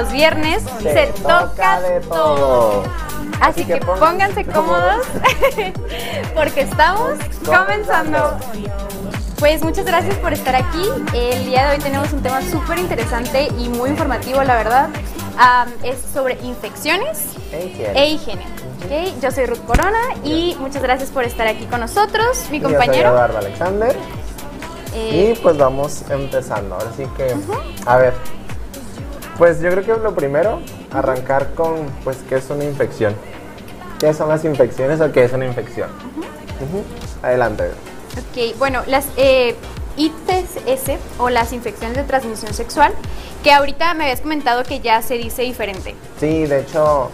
Los viernes se, toca, de todo. todo. Así, que, pónganse cómodos, porque estamos comenzando. Pues muchas gracias por estar aquí. El día de hoy tenemos un tema súper interesante y muy informativo, la verdad. Am, es sobre infecciones E higiene. e higiene. Ok, Yo soy Ruth Corona y muchas gracias por estar aquí con nosotros, mi Yo soy compañero. Eduardo Alexander. Eh, Y pues vamos empezando. Ahora sí que, a ver, pues yo creo que lo primero, arrancar con, pues, ¿qué es una infección? ¿Qué son las infecciones o qué es una infección? Adelante. Ok, bueno, las eh, ITS o las infecciones de transmisión sexual, que ahorita me habías comentado que ya se dice diferente. Sí, de hecho,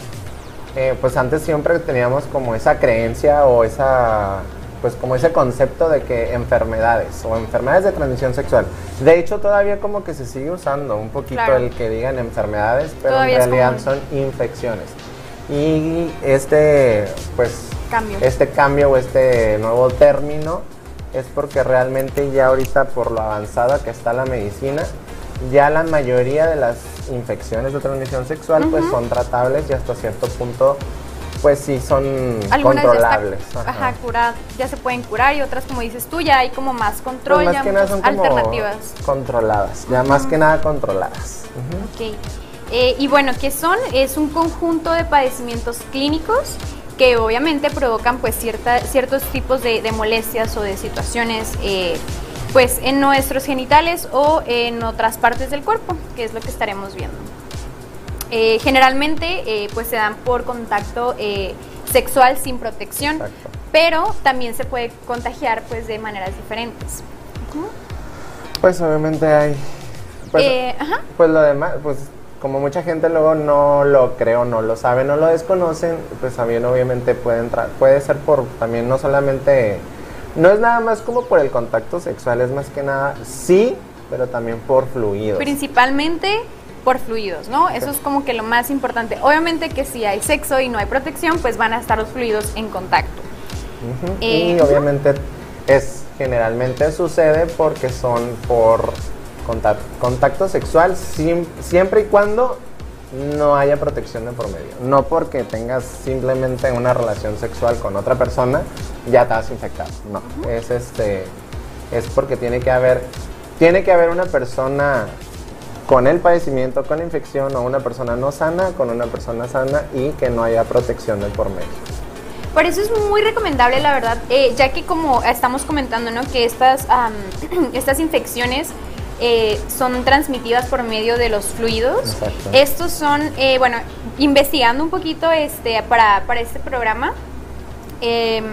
eh, pues antes siempre teníamos como esa creencia o esa, pues como ese concepto de que enfermedades o enfermedades de transmisión sexual. De hecho, todavía como que se sigue usando un poquito Claro. el que digan enfermedades, pero Todavía en realidad son infecciones. Y este, pues, Cambio. este cambio o este nuevo término es porque realmente ya ahorita por lo avanzada que está la medicina, ya la mayoría de las infecciones de transmisión sexual pues son tratables y hasta cierto punto pues sí son Algunas controlables. ya, está, Ajá. cura- ya se pueden curar y otras, como dices tú, ya hay como más control, Pues más ya que nada son como alternativas. controladas, ya más que nada controladas. Ujú. Ok. Eh, y bueno, ¿qué son? Es un conjunto de padecimientos clínicos que obviamente provocan pues cierta, ciertos tipos de, de molestias o de situaciones eh, pues en nuestros genitales o en otras partes del cuerpo, que es lo que estaremos viendo. Eh, generalmente eh, pues se dan por contacto eh, sexual sin protección, Exacto. pero también se puede contagiar pues de maneras diferentes. Ujú. Pues obviamente hay pues, Eh, ajá. Pues lo demás, pues como mucha gente luego no lo cree o no lo sabe, no lo desconocen, pues también obviamente puede entrar, puede ser por también no solamente, no es nada más como por el contacto sexual, es más que nada, sí, pero también por fluidos. Principalmente por fluidos, ¿no? Eso es como que lo más importante. Obviamente que si hay sexo y no hay protección, pues van a estar los fluidos en contacto. Eh, y obviamente es generalmente sucede porque son por contac- contacto sexual siem- siempre y cuando no haya protección de por medio. No porque tengas simplemente una relación sexual con otra persona ya a infectar. No, es este es porque tiene que haber tiene que haber una persona con el padecimiento, con infección o una persona no sana con una persona sana y que no haya protección de por medio. Por eso es muy recomendable, la verdad, eh, ya que como estamos comentando, ¿no? Que estas, am, estas infecciones eh, son transmitidas por medio de los fluidos. Exacto. Estos son, eh, bueno, investigando un poquito este, para, para este programa, em,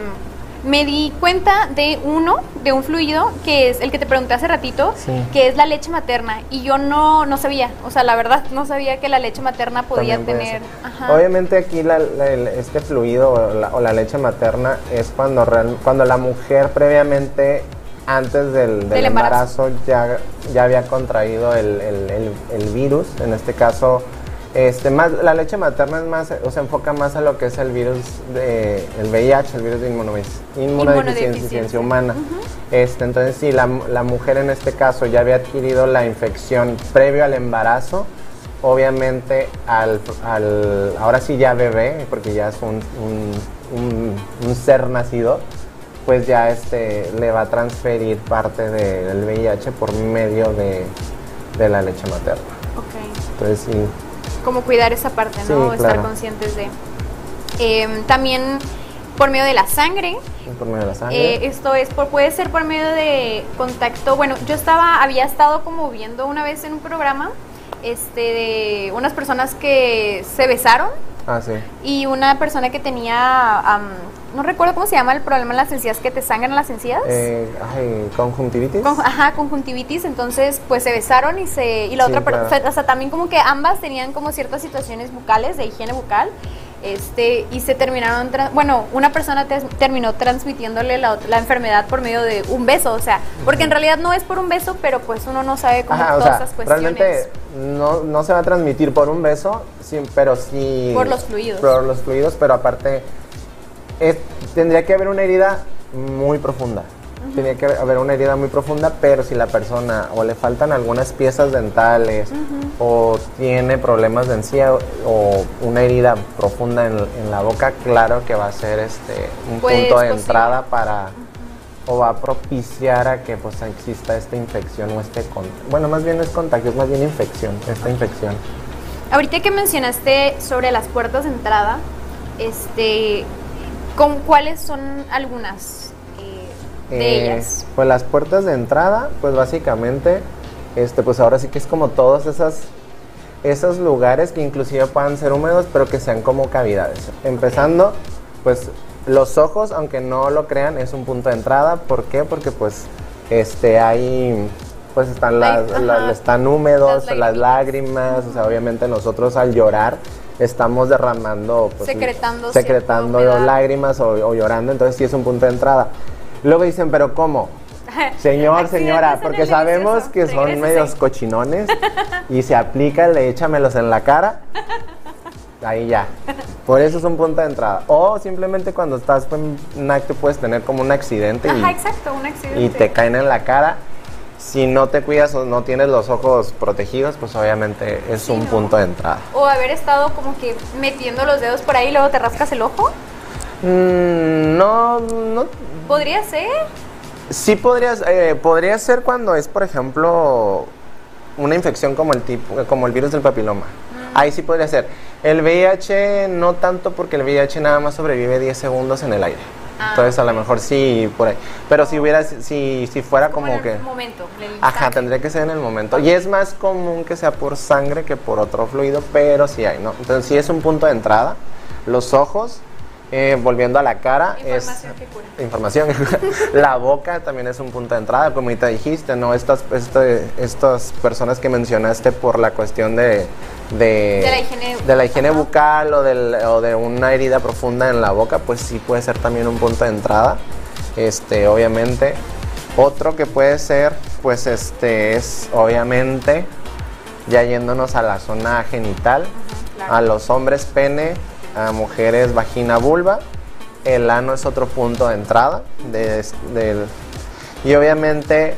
me di cuenta de uno, de un fluido, que es el que te pregunté hace ratito, Sí. que es la leche materna. Y yo no, no sabía, o sea, la verdad, no sabía que la leche materna podía tener... ajá. Obviamente aquí la- este fluido o la, o la leche materna es cuando, real- cuando la mujer previamente, antes del, del Del embarazo. embarazo, ya, ya había contraído el, el- el- el virus. En este caso, este, más, la leche materna es más, o se enfoca más a lo que es el virus de el VIH, el virus de inmunodeficiencia, Inmunodeficiencia. humana. Este, entonces, si la, la mujer en este caso ya había adquirido la infección previo al embarazo, obviamente al, al- ahora sí ya bebé, porque ya es un, un- un- un ser nacido, pues ya este le va a transferir parte de- del VIH por medio de, de la leche materna. Ok. Entonces sí, como cuidar esa parte, ¿no? Sí, Estar conscientes de. Em, también por medio de la sangre. Por medio de la sangre. eh, esto es por, puede ser por medio de contacto. Bueno, yo estaba, había estado como viendo una vez en un programa este, de unas personas que se besaron ah, sí. y una persona que tenía, am, no recuerdo cómo se llama el problema en las encías, que te sangran las encías. Eh, ay, conjuntivitis. Con- ajá, conjuntivitis, entonces pues se besaron y se y la Sí, otra per- claro. o sea, también como que ambas tenían como ciertas situaciones bucales de higiene bucal. Este, y se terminaron, bueno, una persona te- terminó transmitiéndole la, enfermedad por medio de un beso, o sea, porque en realidad no es por un beso, pero pues uno no sabe cómo Ajá, o todas sea, esas cuestiones. realmente no, no se va a transmitir por un beso, sí, pero sí... Por los fluidos. Por los fluidos, pero aparte es- tendría que haber una herida muy profunda. Tendría que haber una herida muy profunda, pero si la persona o le faltan algunas piezas dentales o tiene problemas de encía o una herida profunda en, en la boca, claro que va a ser este un Pues, punto de posible. entrada para o va a propiciar a que pues exista esta infección o este con- bueno más bien no es contagio es más bien infección esta infección. Ahorita que mencionaste sobre las puertas de entrada, este, ¿con cuáles son algunas de Eh, ellas? Pues las puertas de entrada, pues básicamente, este, pues ahora sí que es como todos esas, esos lugares que inclusive puedan ser húmedos, pero que sean como cavidades. Empezando, pues los ojos, aunque no lo crean, es un punto de entrada. ¿Por qué? Porque pues, este, hay, pues están las, la- están húmedos, Las lágrimas, o sea, obviamente nosotros al llorar estamos derramando, pues, Secretando secretando lágrimas o, o llorando, entonces sí es un punto de entrada. Luego dicen, pero ¿cómo? Señor, señora, porque sabemos que son medios cochinones y se aplica el de échamelos en la cara. Ahí ya. Por eso es un punto de entrada. O simplemente cuando estás en un acto puedes tener como un accidente Ajá, y, exacto, un accidente. y te caen en la cara. Si no te cuidas o no tienes los ojos protegidos, pues obviamente es Sí, un ¿no? punto de entrada. O haber estado como que metiendo los dedos por ahí y luego te rascas el ojo. Mm, no, no, Podría ser. Sí podrías, eh, podría ser cuando es, por ejemplo, una infección como el tipo, como el virus del papiloma. Mm. Ahí sí podría ser. El VIH no tanto porque el VIH nada más sobrevive 10 segundos en el aire. Ah, Entonces a lo mejor sí por ahí. Pero si hubiera, si, si fuera como, en el que, momento. en el ajá, tendría que ser en el momento. Y es más común que sea por sangre que por otro fluido, pero sí hay, ¿no? Entonces sí es un punto de entrada. Los ojos, eh, volviendo a la cara, es Información que cura. información. la boca también es un punto de entrada, como ahorita dijiste, ¿no? Estas, este- estas personas que mencionaste por la cuestión de... De, De la higiene- de la higiene bucal o, del- o de una herida profunda en la boca, pues sí puede ser también un punto de entrada. Este, obviamente. Otro que puede ser, pues este, es obviamente, ya yéndonos a la zona genital, claro. a los hombres pene, a mujeres vagina vulva. El ano es otro punto de entrada. de- del- y obviamente,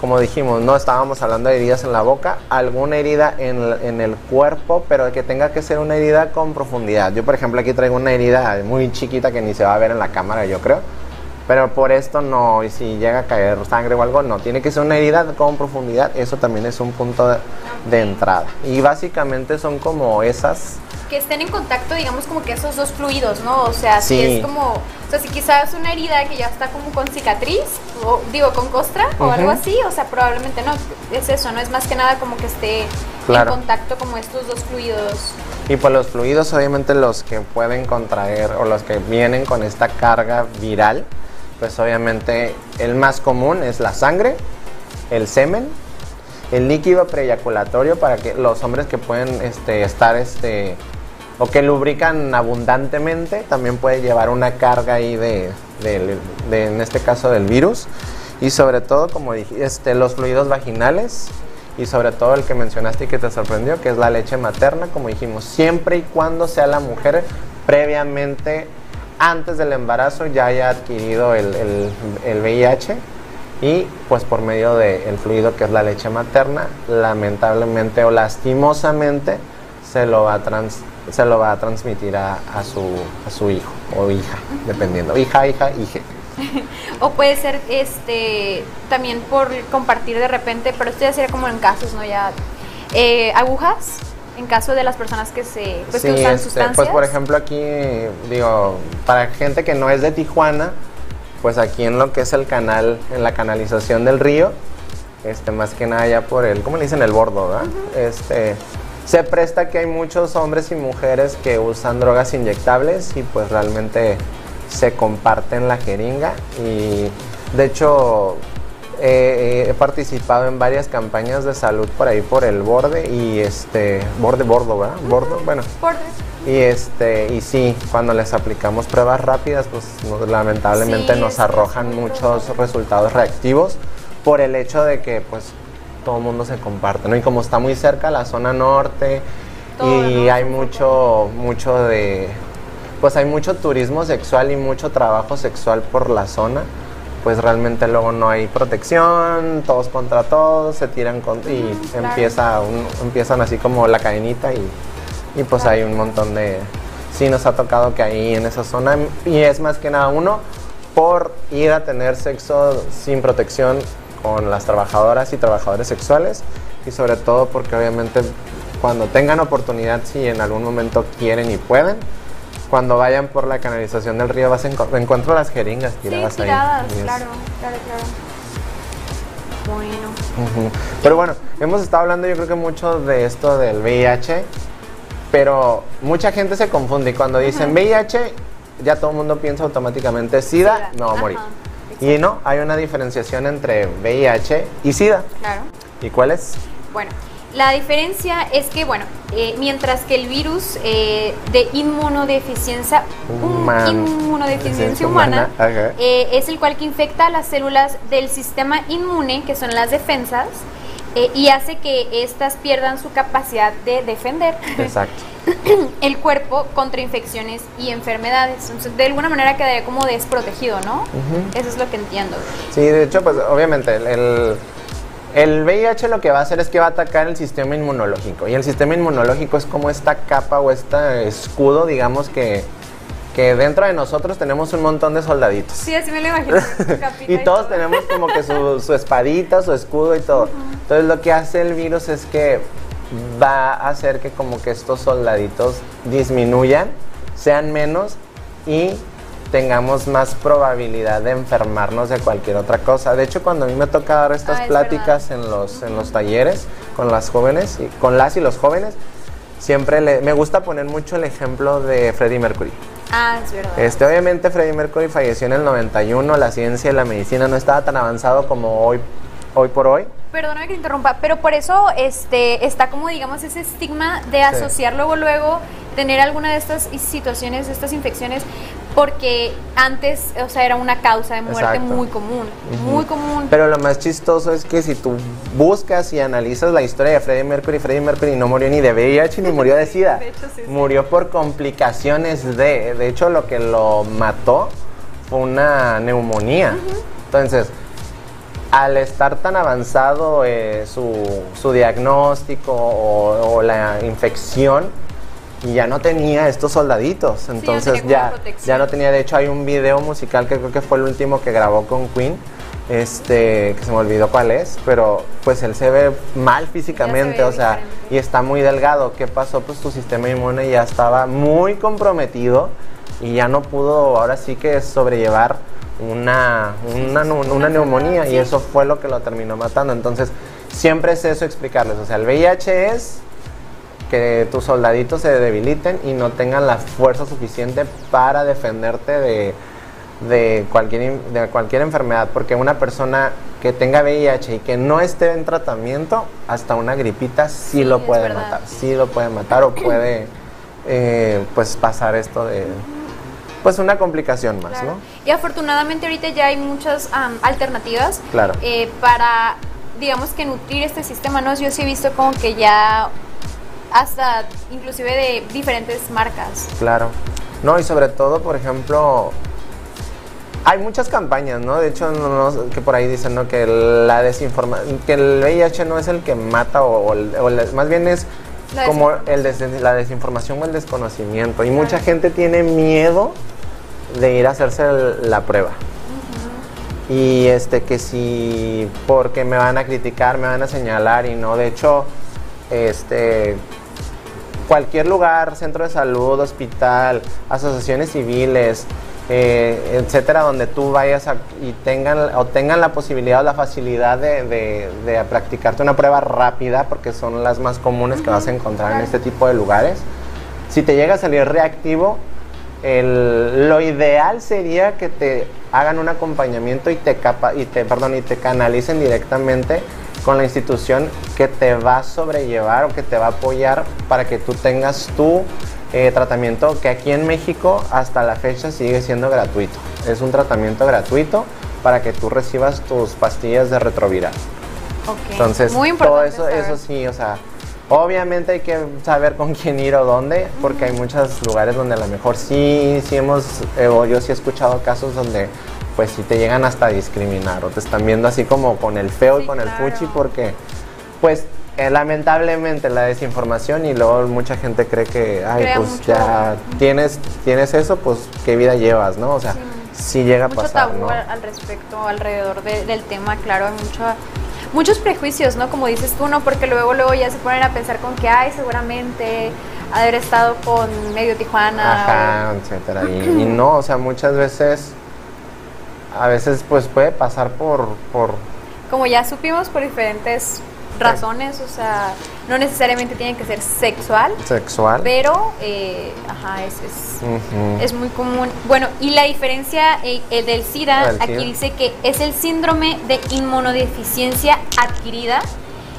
como dijimos, no estábamos hablando de heridas en la boca, alguna herida en, en el cuerpo, pero que tenga que ser una herida con profundidad. Yo, por ejemplo, aquí traigo una herida muy chiquita que ni se va a ver en la cámara, yo creo. Pero por esto no, y si llega a caer sangre o algo, no. Tiene que ser una herida con profundidad, eso también es un punto de, de entrada. Y básicamente son como esas Que estén en contacto, digamos, como que esos dos fluidos, ¿no? O sea, si Sí. es como. O sea, si quizás una herida que ya está como con cicatriz, o digo, con costra o Ujú. algo así, o sea, probablemente no. Es eso, ¿no? Es más que nada como que esté Claro. en contacto como estos dos fluidos. Y pues los fluidos, obviamente los que pueden contraer o los que vienen con esta carga viral, pues obviamente el más común es la sangre, el semen, el líquido preeyaculatorio para que los hombres que pueden este, estar este, o que lubrican abundantemente, también puede llevar una carga ahí de, de, en este caso del virus. Y sobre todo, como dije, este, los fluidos vaginales y sobre todo el que mencionaste y que te sorprendió, que es la leche materna, como dijimos, siempre y cuando sea la mujer previamente, antes del embarazo, ya haya adquirido el, el- el VIH y pues por medio del fluido que es la leche materna, lamentablemente o lastimosamente se lo va a, trans- se lo va a transmitir a, a su, a su hijo o hija, dependiendo. Hija, hija, hija. O puede ser este también por compartir de repente, pero esto ya sería como en casos, ¿no? Ya. eh, agujas en caso de las personas que se pues, que usan este, sustancias. pues por ejemplo aquí, digo, para gente que no es de Tijuana, pues aquí en lo que es el canal, en la canalización del río, este, más que nada ya por el, ¿cómo le dicen? El bordo, ¿verdad? Este, se presta que hay muchos hombres y mujeres que usan drogas inyectables y pues realmente se comparten la jeringa y de hecho eh, he participado en varias campañas de salud por ahí por el borde y este borde bordo, ¿verdad? Bordo, bueno, Bordes. y este, y sí, cuando les aplicamos pruebas rápidas, pues lamentablemente Sí, nos arrojan muchos resultados reactivos por el hecho de que pues todo el mundo se comparte, ¿no? Y como está muy cerca la zona norte Todo, y hay mucho, mucho de, pues hay mucho turismo sexual y mucho trabajo sexual por la zona, pues realmente luego no hay protección, todos contra todos, se tiran con, y claro. empieza un- empiezan así como la cadenita y, y pues hay un montón de... Sí nos ha tocado que ahí en esa zona, y es más que nada uno, por ir a tener sexo sin protección con las trabajadoras y trabajadores sexuales, y sobre todo porque obviamente cuando tengan oportunidad, si en algún momento quieren y pueden, cuando vayan por la canalización del río vas a enco- encuentro las jeringas Sí, tiradas ahí. tiradas, es- claro, claro, claro. Bueno. Ujú. Pero bueno, hemos estado hablando yo creo que mucho de esto del VIH, pero mucha gente se confunde y cuando dicen VIH ya todo el mundo piensa automáticamente SIDA, SIDA, me voy a morir. Y no, hay una diferenciación entre VIH y SIDA. Claro. ¿Y cuál es? Bueno, la diferencia es que, bueno, eh, mientras que el virus eh, de inmunodeficiencia, Human- inmunodeficiencia deficiencia humana, eh, es el cual que infecta a las células del sistema inmune, que son las defensas, y hace que éstas pierdan su capacidad de defender Exacto. el cuerpo contra infecciones y enfermedades. Entonces, de alguna manera quedaría como desprotegido, ¿no? Eso es lo que entiendo. Sí, de hecho, pues obviamente el, el, el VIH lo que va a hacer es que va a atacar el sistema inmunológico. Y el sistema inmunológico es como esta capa o este escudo, digamos, que, que dentro de nosotros tenemos un montón de soldaditos. Sí, así me lo imagino. Y todos tenemos como que su, su espadita, su escudo y todo. Entonces lo que hace el virus es que va a hacer que como que estos soldaditos disminuyan, sean menos y tengamos más probabilidad de enfermarnos de cualquier otra cosa. De hecho, cuando a mí me toca dar estas Ah, es pláticas en los, en los talleres con las jóvenes, y, con las y los jóvenes, siempre le- me gusta poner mucho el ejemplo de Freddie Mercury. Ah, es verdad. Este, obviamente Freddie Mercury falleció en el 91, la ciencia y la medicina no estaba tan avanzado como hoy, hoy por hoy. Perdóname que te interrumpa, pero por eso este está como digamos ese estigma de asociar luego luego tener alguna de estas situaciones, de estas infecciones, porque antes, o sea, era una causa de muerte Exacto. muy común, muy común. Pero lo más chistoso es que si tú buscas y analizas la historia de Freddie Mercury, Freddie Mercury no murió ni de VIH ni murió de SIDA. De hecho, sí, sí. Murió por complicaciones de, de hecho lo que lo mató fue una neumonía. Entonces, al estar tan avanzado eh, su, su diagnóstico o, o la infección, y ya no tenía estos soldaditos. Entonces ya, ya no tenía. De hecho, hay un video musical que creo que fue el último que grabó con Queen. Este, que se me olvidó cuál es, pero pues él se ve mal físicamente, ve o sea, diferente. y está muy delgado. ¿Qué pasó? Pues tu sistema inmune ya estaba muy comprometido y ya no pudo ahora sí que sobrellevar una, una, una neumonía y eso fue lo que lo terminó matando. Entonces, siempre es eso explicarles. O sea, el VIH es que tus soldaditos se debiliten y no tengan la fuerza suficiente para defenderte de, de, cualquier, de cualquier enfermedad. Porque una persona que tenga VIH y que no esté en tratamiento, hasta una gripita sí, Sí, lo puede matar. Sí lo puede matar o puede eh, pues pasar esto de pues una complicación más, Claro. ¿no? Y afortunadamente ahorita ya hay muchas am, alternativas Claro. eh, para, digamos que nutrir este sistema, ¿no? Yo sí he visto como que ya hasta inclusive de diferentes marcas. Claro. No, y sobre todo, por ejemplo, hay muchas campañas, ¿no? De hecho, no- no- que por ahí dicen, ¿no? Que la desinforma que el VIH no es el que mata o, o o el- más bien es La como el des- la desinformación o el desconocimiento. Y mucha gente tiene miedo de ir a hacerse la prueba. Y este que si porque me van a criticar, me van a señalar y no, de hecho, este cualquier lugar, centro de salud, hospital, asociaciones civiles, eh, etcétera, donde tú vayas a- y tengan o tengan la posibilidad o la facilidad de, de- de practicarte una prueba rápida, porque son las más comunes que vas a encontrar en este tipo de lugares. Si te llega a salir reactivo, el- lo ideal sería que te hagan un acompañamiento y te, capa- y te, perdón, y te canalicen directamente con la institución que te va a sobrellevar o que te va a apoyar para que tú tengas tu eh, tratamiento que aquí en México hasta la fecha sigue siendo gratuito. Es un tratamiento gratuito para que tú recibas tus pastillas de retroviral. Ok. Entonces, Muy todo importante eso, saber. eso sí, o sea, obviamente hay que saber con quién ir o dónde, porque hay muchos lugares donde a lo mejor sí, sí hemos, eh, o yo sí he escuchado casos donde pues sí te llegan hasta a discriminar o te están viendo así como con el feo y con el fuchi porque pues eh, lamentablemente la desinformación y luego mucha gente cree que, ay, Crea pues mucho- ya tienes, tienes eso, pues qué vida llevas, ¿no? O sea, Sí. sí llega a pasar, tabú ¿no? al, respecto, alrededor de- del tema, claro, hay mucho, muchos prejuicios, ¿no? Como dices tú, ¿no? Porque luego, luego ya se ponen a pensar con que, ay, seguramente haber estado con medio Tijuana. Ajá, etcétera. Y, y no, o sea, muchas veces, a veces pues puede pasar por, por o- como ya supimos por diferentes razones, o sea, no necesariamente tiene que ser sexual, sexual. pero, eh, ajá, es, es, muy común. Bueno, y la diferencia eh, eh, del SIDA, aquí SIDA. dice que es el síndrome de inmunodeficiencia adquirida,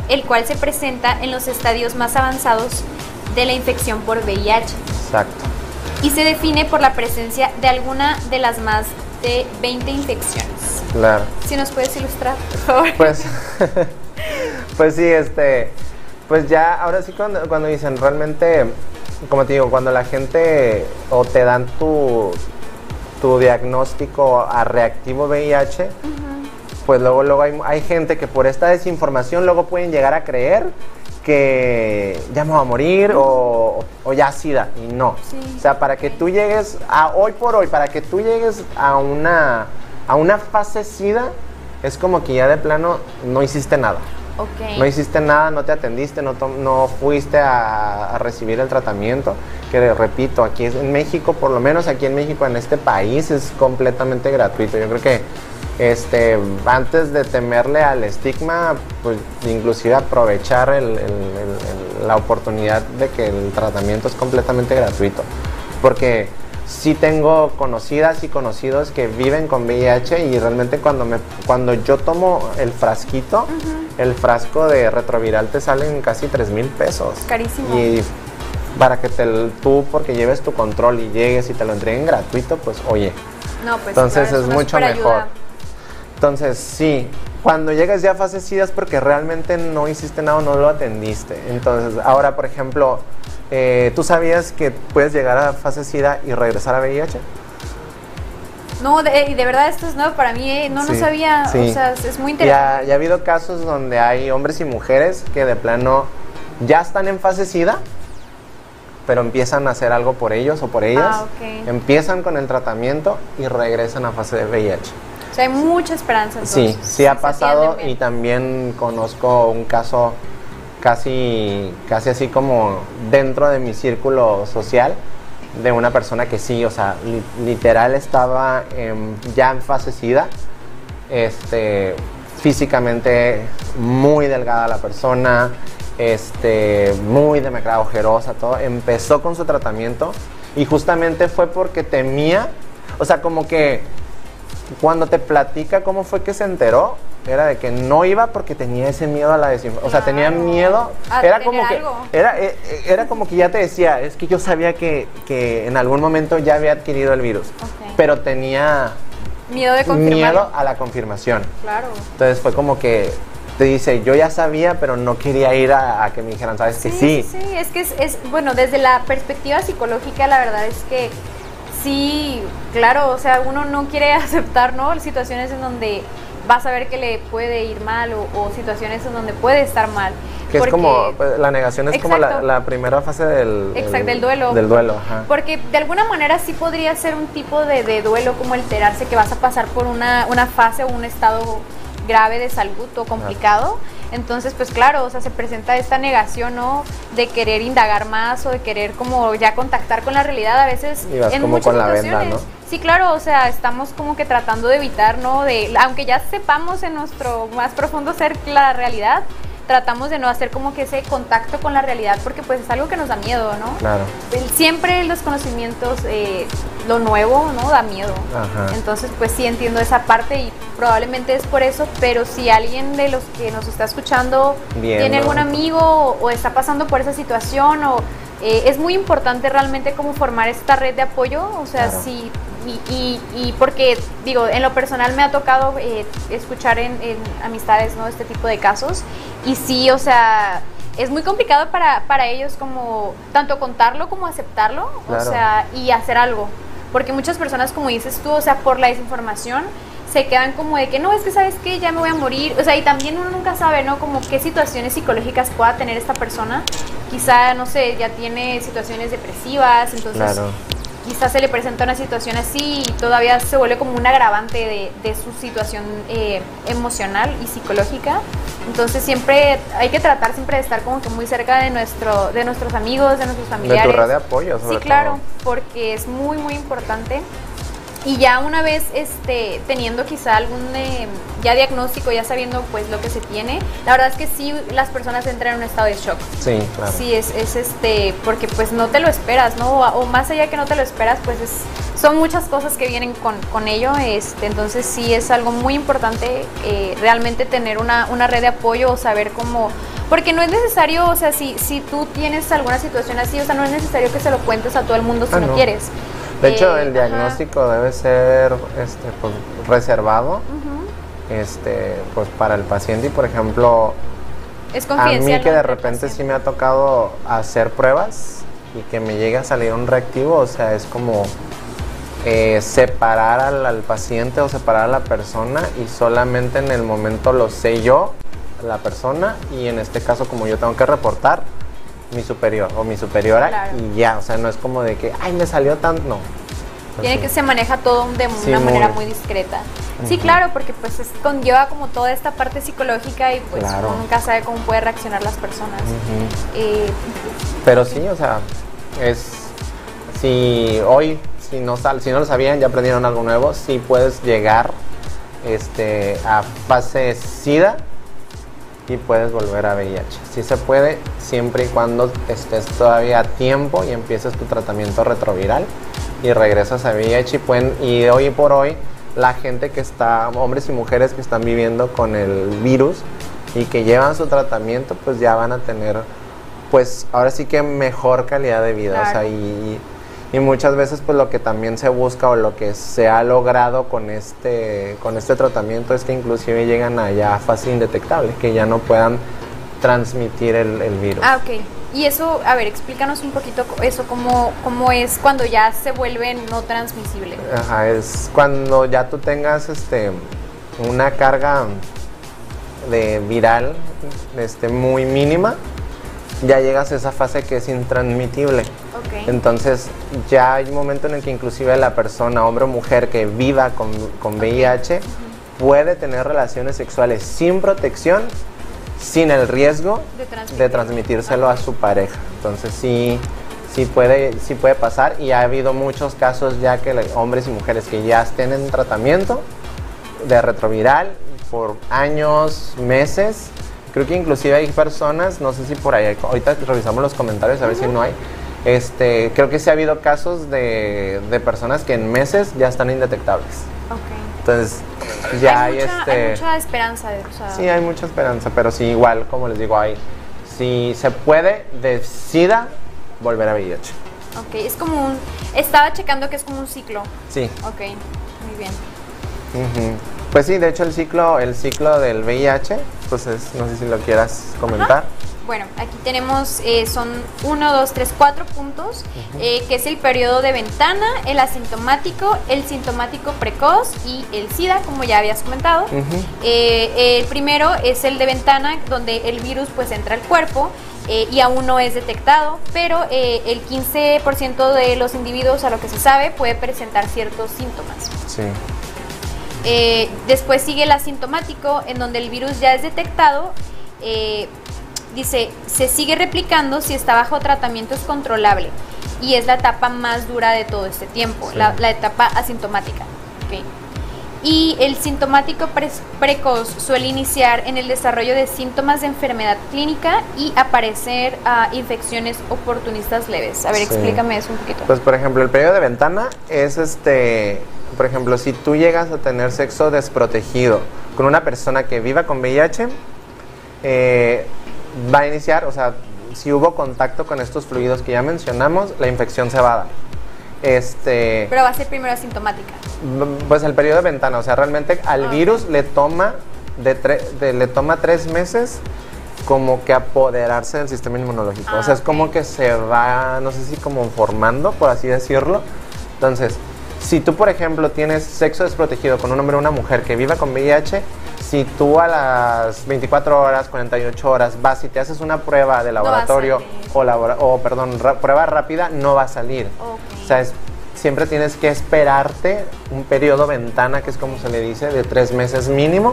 el cual se presenta en los estadios más avanzados de la infección por VIH Exacto. y se define por la presencia de alguna de las más de 20 infecciones. Claro. Si nos puedes ilustrar, por favor. Pues, pues sí, este, pues ya, ahora sí cuando, cuando dicen realmente, como te digo, cuando la gente o te dan tu, tu diagnóstico a reactivo VIH, pues luego, luego hay, hay gente que por esta desinformación luego pueden llegar a creer que ya me voy a morir o, o ya sida y no. Sí, o sea, para que tú llegues a hoy por hoy, para que tú llegues a una, a una fase sida, es como que ya de plano no hiciste nada. Ok. No hiciste nada, no te atendiste, no, no fuiste a, a recibir el tratamiento. Que repito, aquí en México, por lo menos aquí en México, en este país, es completamente gratuito. Yo creo que este, antes de temerle al estigma, pues inclusive aprovechar el- el- el- el- la oportunidad de que el tratamiento es completamente gratuito. Porque sí tengo conocidas y conocidos que viven con VIH y realmente cuando, me, cuando yo tomo el frasquito, el frasco de retroviral te salen casi 3 mil pesos. Carísimo. Y para que te, tú, porque lleves tu control y llegues y te lo entreguen gratuito, pues oye. No, pues Entonces claro, es mucho mejor. Entonces sí, cuando llegas ya a fase SIDA es porque realmente no hiciste nada o no lo atendiste. Entonces ahora, por ejemplo, eh, ¿tú sabías que puedes llegar a fase SIDA y regresar a VIH? No, de, y de verdad esto es nuevo para mí, eh, no, no Sí, sabía, sí. o sea, es, muy interesante. ya ha habido casos donde hay hombres y mujeres que de plano ya están en fase SIDA, pero empiezan a hacer algo por ellos o por ellas. Ah, ok. Empiezan con el tratamiento y regresan a fase de VIH. O sea, hay mucha esperanza. Sí, entonces, sí ha se pasado y también conozco un caso casi, casi así como dentro de mi círculo social de una persona que sí, o sea, li- literal estaba ya en fase SIDA, este, físicamente muy delgada la persona, este, muy demacrada, ojerosa, todo, empezó con su tratamiento y justamente fue porque temía, o sea, como que cuando te platica cómo fue que se enteró, era de que no iba porque tenía ese miedo a la desinformación. O sea, tenía miedo. A Era como que algo. era, eh, eh, era como que ya te decía, es que yo sabía que, que en algún momento ya había adquirido el virus, pero tenía Miedo de confirmar. miedo a la confirmación. Claro. Entonces fue como que te dice, yo ya sabía, pero no quería ir a, a que me dijeran, sabes que sí. sí, sí, es que es, es- bueno, desde la perspectiva psicológica, la verdad es que sí, claro, o sea, uno no quiere aceptar, ¿no? Situaciones en donde vas a ver que le puede ir mal o, o situaciones en donde puede estar mal. Que es como, pues, la negación es como la, primera fase del, Exacto, del duelo. Del duelo, ajá. Porque de alguna manera sí podría ser un tipo de, de duelo como enterarse que vas a pasar por una, una fase o un estado grave de salud o complicado, Entonces, pues claro, o sea, se presenta esta negación, ¿no? De querer indagar más o de querer como ya contactar con la realidad a veces Y vas en como muchas con la venda, situaciones. ¿no? Sí, claro, o sea, estamos como que tratando de evitar, ¿no? De, aunque ya sepamos en nuestro más profundo ser la realidad, tratamos de no hacer como que ese contacto con la realidad porque pues es algo que nos da miedo, ¿no? Claro. Siempre los conocimientos, eh, lo nuevo, ¿no? Da miedo. Ajá. Entonces, pues sí entiendo esa parte y probablemente es por eso, pero si alguien de los que nos está escuchando Viendo. tiene algún amigo o, o está pasando por esa situación o eh, es muy importante realmente como formar esta red de apoyo, o sea, Claro. sí, y, y- y porque digo, en lo personal me ha tocado eh, escuchar en, en amistades, ¿no? Este tipo de casos y sí, o sea... Es muy complicado para, para ellos como tanto contarlo como aceptarlo, o sea, y hacer algo. Porque muchas personas, como dices tú, o sea, por la desinformación, se quedan como de que no, es que sabes que ya me voy a morir. O sea, y también uno nunca sabe, ¿no? Como qué situaciones psicológicas pueda tener esta persona. Quizá, no sé, ya tiene situaciones depresivas, entonces Claro. quizás se le presenta una situación así y todavía se vuelve como un agravante de, de su situación eh, emocional y psicológica. Entonces siempre hay que tratar siempre de estar como que muy cerca de nuestro, de nuestros amigos, de nuestros De familiares. tu red de apoyo, sobre Sí, claro, todo. porque es muy, muy importante. Y ya una vez este, teniendo quizá algún eh, ya diagnóstico, ya sabiendo pues lo que se tiene, la verdad es que sí las personas entran en un estado de shock. Sí, claro. Sí, es, es este, porque pues no te lo esperas, ¿no? O, o más allá que no te lo esperas, pues es, son muchas cosas que vienen con, con ello, este, entonces sí es algo muy importante eh, realmente tener una, una red de apoyo o saber cómo, porque no es necesario, o sea, si, si tú tienes alguna situación así, o sea, no es necesario que se lo cuentes a todo el mundo si Ah, no, no. quieres. De hecho, Eh, el ajá. diagnóstico debe ser este, pues, reservado este, pues, para el paciente. Y, por ejemplo, Es a mí que de repente sí me ha tocado hacer pruebas y que me llegue a salir un reactivo, o sea, es como eh, separar al, al paciente o separar a la persona y solamente en el momento lo sé yo, la persona, y en este caso como yo tengo que reportar, mi superior o mi superiora Claro. y ya, o sea, no es como de que, ay, me salió tan... No. Tiene que se maneja todo de una manera muy discreta. Sí, claro, porque pues es, conlleva como toda esta parte psicológica y pues Claro. uno nunca sabe cómo puede reaccionar las personas. Eh, Pero sí, o sea, es si hoy si no sal, si no lo sabían, ya aprendieron algo nuevo, sí puedes llegar este a fase SIDA y puedes volver a VIH. Sí se puede siempre y cuando estés todavía a tiempo y empieces tu tratamiento retroviral y regresas a VIH y pueden y hoy por hoy la gente que está hombres y mujeres que están viviendo con el virus y que llevan su tratamiento, pues ya van a tener pues ahora sí que mejor calidad de vida. O sea, y, y muchas veces pues lo que también se busca o lo que se ha logrado con este, con este tratamiento es que inclusive llegan a ya fase indetectable, que ya no puedan transmitir el, el virus. ah, ok. Y eso, a ver, explícanos un poquito eso, cómo, cómo es cuando ya se vuelve no transmisible. Ajá, es cuando ya tú tengas este una carga de viral este, muy mínima, ya llegas a esa fase que es intransmitible. Ok. Entonces ya hay un momento en el que inclusive la persona, hombre o mujer que viva con, con VIH, puede tener relaciones sexuales sin protección, sin el riesgo De transmitir. de transmitírselo a su pareja. Entonces sí, sí puede, sí puede pasar y ha habido muchos casos ya que hombres y mujeres que ya estén en tratamiento de retroviral por años, meses. Creo que inclusive hay personas, no sé si por ahí, ahorita revisamos los comentarios a ver si no hay. Este, creo que sí ha habido casos de, de personas que en meses ya están indetectables. Ok. Entonces ya hay, hay, mucha, este... hay mucha esperanza. o sea, Sí, hay mucha esperanza, pero sí, igual, como les digo, hay. Si se puede, de SIDA, volver a VIH. Ok, es como un... Estaba checando que es como un ciclo. Sí. Ok, muy bien. ujú. Pues sí, de hecho el ciclo, el ciclo del VIH, pues es, no sé si lo quieras comentar. Bueno, aquí tenemos, eh, son 1, 2, 3, 4 puntos, eh, que es el periodo de ventana, el asintomático, el sintomático precoz y el SIDA, como ya habías comentado. Ujú. Eh, el primero es el de ventana, donde el virus pues entra al cuerpo eh, y aún no es detectado, pero eh, el 15% de los individuos, a lo que se sabe, puede presentar ciertos síntomas. Sí. Eh, después sigue el asintomático, en donde el virus ya es detectado eh, dice, se sigue replicando si está bajo tratamiento es controlable y es la etapa más dura de todo este tiempo, Sí. la, la etapa asintomática. ¿ok? Y el sintomático pre- precoz suele iniciar en el desarrollo de síntomas de enfermedad clínica y aparecer ah, infecciones oportunistas leves. A ver, Sí. explícame eso un poquito. Pues por ejemplo, el periodo de ventana es este, por ejemplo, si tú llegas a tener sexo desprotegido con una persona que viva con VIH, eh, va a iniciar, o sea, si hubo contacto con estos fluidos que ya mencionamos, la infección se va a dar. Este, Pero va a ser primero asintomática. pues el periodo de ventana, o sea, realmente al Ah, ok. virus le toma de, de- le toma tres meses como que apoderarse del sistema inmunológico. o sea, Ah, es como que se va, no sé si como formando, por así decirlo. Entonces, si tú, por ejemplo, tienes sexo desprotegido con un hombre o una mujer que viva con VIH, si tú a las 24 horas, 48 horas vas y te haces una prueba de laboratorio o, labora- o, perdón, prueba rápida, no va a salir. O sea, es- siempre tienes que esperarte un periodo ventana, que es como se le dice, de tres meses mínimo.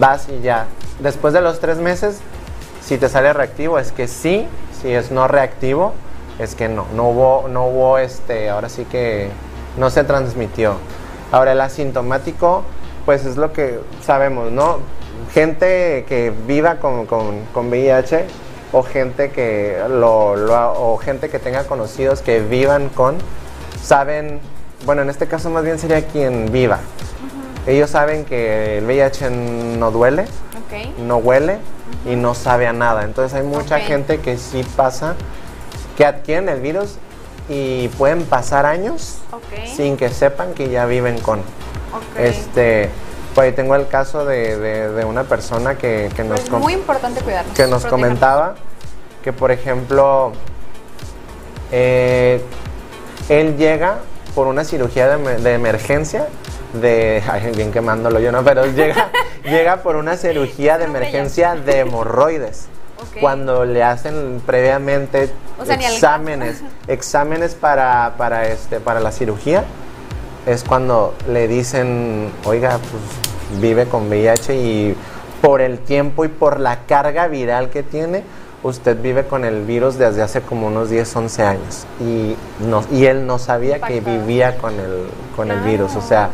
Vas y ya. Después de los tres meses, si te sale reactivo, es que sí. Si es no reactivo, es que no. No hubo, no hubo este, ahora sí que no se transmitió. Ahora el asintomático, pues es lo que sabemos, ¿no? Gente que viva con, con, con VIH o gente que lo, o gente que tenga conocidos que vivan con saben, bueno, en este caso más bien sería quien viva. Ellos saben que el VIH no duele, no huele y no sabe a nada. Entonces hay mucha gente que sí pasa, que adquieren el virus y pueden pasar años sin que sepan que ya viven con. ok. Este, ahí tengo el caso de, de- de una persona que, que nos es muy importante cuidarnos. que nos protegernos. comentaba que, por ejemplo, eh, él llega por una cirugía de, de emergencia, de, ay, bien quemándolo yo, ¿no? Pero llega, llega por una cirugía de emergencia de hemorroides. Ok. Cuando le hacen previamente O sea, exámenes, exámenes para, para, este, para la cirugía, es cuando le dicen, oiga, pues vive con VIH y por el tiempo y por la carga viral que tiene, usted vive con el virus desde hace como unos 10, 11 años. Y, no, y él no sabía que vivía con el, con el virus. O sea,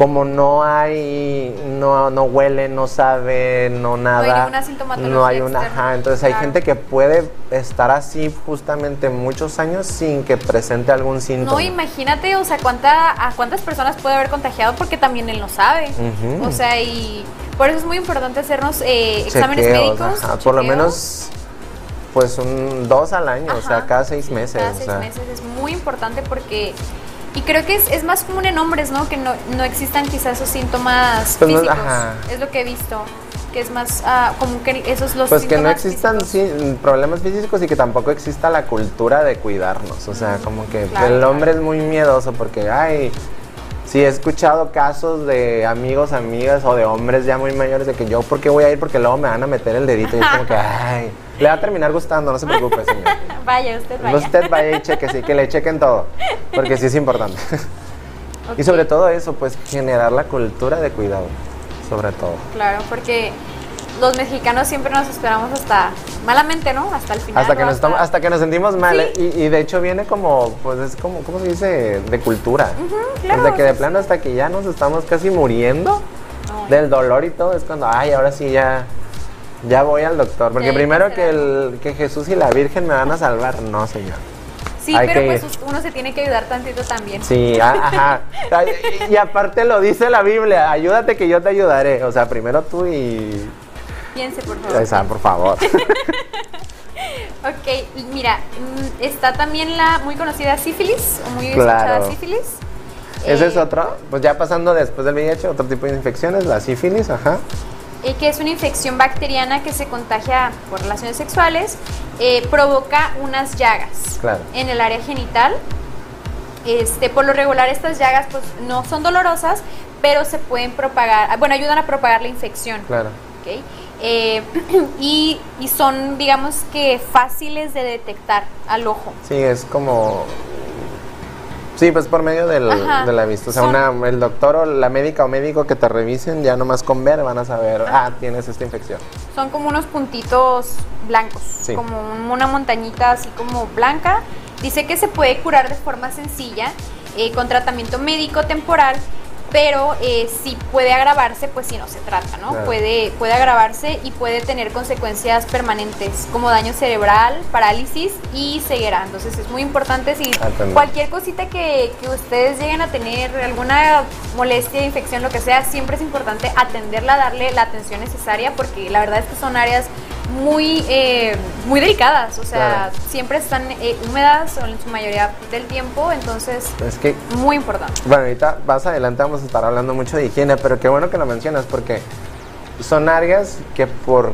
como no hay, no, no huele, no sabe, no nada. ninguna sintomatología no hay una, ajá, entonces hay gente que puede estar así justamente muchos años sin que presente algún síntoma. No, imagínate, o sea, cuánta, a cuántas personas puede haber contagiado porque también él no sabe. O sea, y por eso es muy importante hacernos eh, exámenes Chequeos, médicos. ajá, por lo menos pues un dos al año, o sea, cada seis meses. Cada o seis sea. meses es muy importante porque. Y creo que es, es más común en hombres, ¿no? Que no, no existan quizás esos síntomas Pues no- físicos. ajá. Es lo que he visto. Que es más ah, común que esos los Pues que no existan sí, problemas físicos y que tampoco exista la cultura de cuidarnos. O sea, como que claro, el claro. hombre es muy miedoso porque, ay, sí he escuchado casos de amigos, amigas o de hombres ya muy mayores de que yo, ¿por qué voy a ir? Porque luego me van a meter el dedito y es como que, ay, le va a terminar gustando, no se preocupe, señor. Vaya, usted vaya. Usted vaya y cheque, sí, que le chequen todo, porque sí es importante. Y sobre todo eso, pues generar la cultura de cuidado, sobre todo. Claro, porque los mexicanos siempre nos esperamos hasta, malamente, ¿no? Hasta el final. Hasta que, nos estamos- hasta que nos sentimos mal. Sí. ¿eh? Y, y de hecho viene como, pues es como, ¿cómo se dice? De cultura. claro, Desde que de plano hasta que ya nos estamos casi muriendo No, del dolor y todo, es cuando, ay, ahora sí ya, ya voy al doctor. Porque primero que, el, que Jesús y la Virgen me van a salvar, no, señor. Sí, hay pero que pues uno se tiene que ayudar tantito también. Sí, ajá. Y aparte lo dice la Biblia, ayúdate que yo te ayudaré. O sea, primero tú y... Piense, por favor. Esa, por favor. Ok, mira, mm, está también la muy conocida sífilis, o muy Claro. escuchada sífilis. Ese Eh, es otro, pues ya pasando después del VIH, otro tipo de infecciones, la sífilis, ajá. eh, que es una infección bacteriana que se contagia por relaciones sexuales, eh, provoca unas llagas Claro. en el área genital. Este, por lo regular estas llagas pues no son dolorosas, pero se pueden propagar, ah, bueno, ayudan a propagar la infección. Claro. ¿ok? Eh, y, y son, digamos que fáciles de detectar al ojo. Sí, es como... Sí, pues por medio del, Ajá. de la vista. O sea, Son- una, el doctor o la médica o médico que te revisen, ya nomás con ver van a saber, ah, tienes esta infección. son como unos puntitos blancos, Sí. como un- una montañita así como blanca. Dice que se puede curar de forma sencilla eh, con tratamiento médico temporal, pero eh, si puede agravarse, pues si no se trata, ¿no? Claro. Puede, puede agravarse y puede tener consecuencias permanentes como daño cerebral, parálisis y ceguera. Entonces es muy importante si Atender. cualquier cosita que, que ustedes lleguen a tener, alguna molestia, infección, lo que sea, siempre es importante atenderla, darle la atención necesaria, porque la verdad es que son áreas muy, eh, muy delicadas, o sea, Claro. siempre están eh, húmedas en su mayoría del tiempo, entonces Es que muy importante. Bueno, ahorita más adelante vamos a estar hablando mucho de higiene, pero qué bueno que lo mencionas porque son áreas que por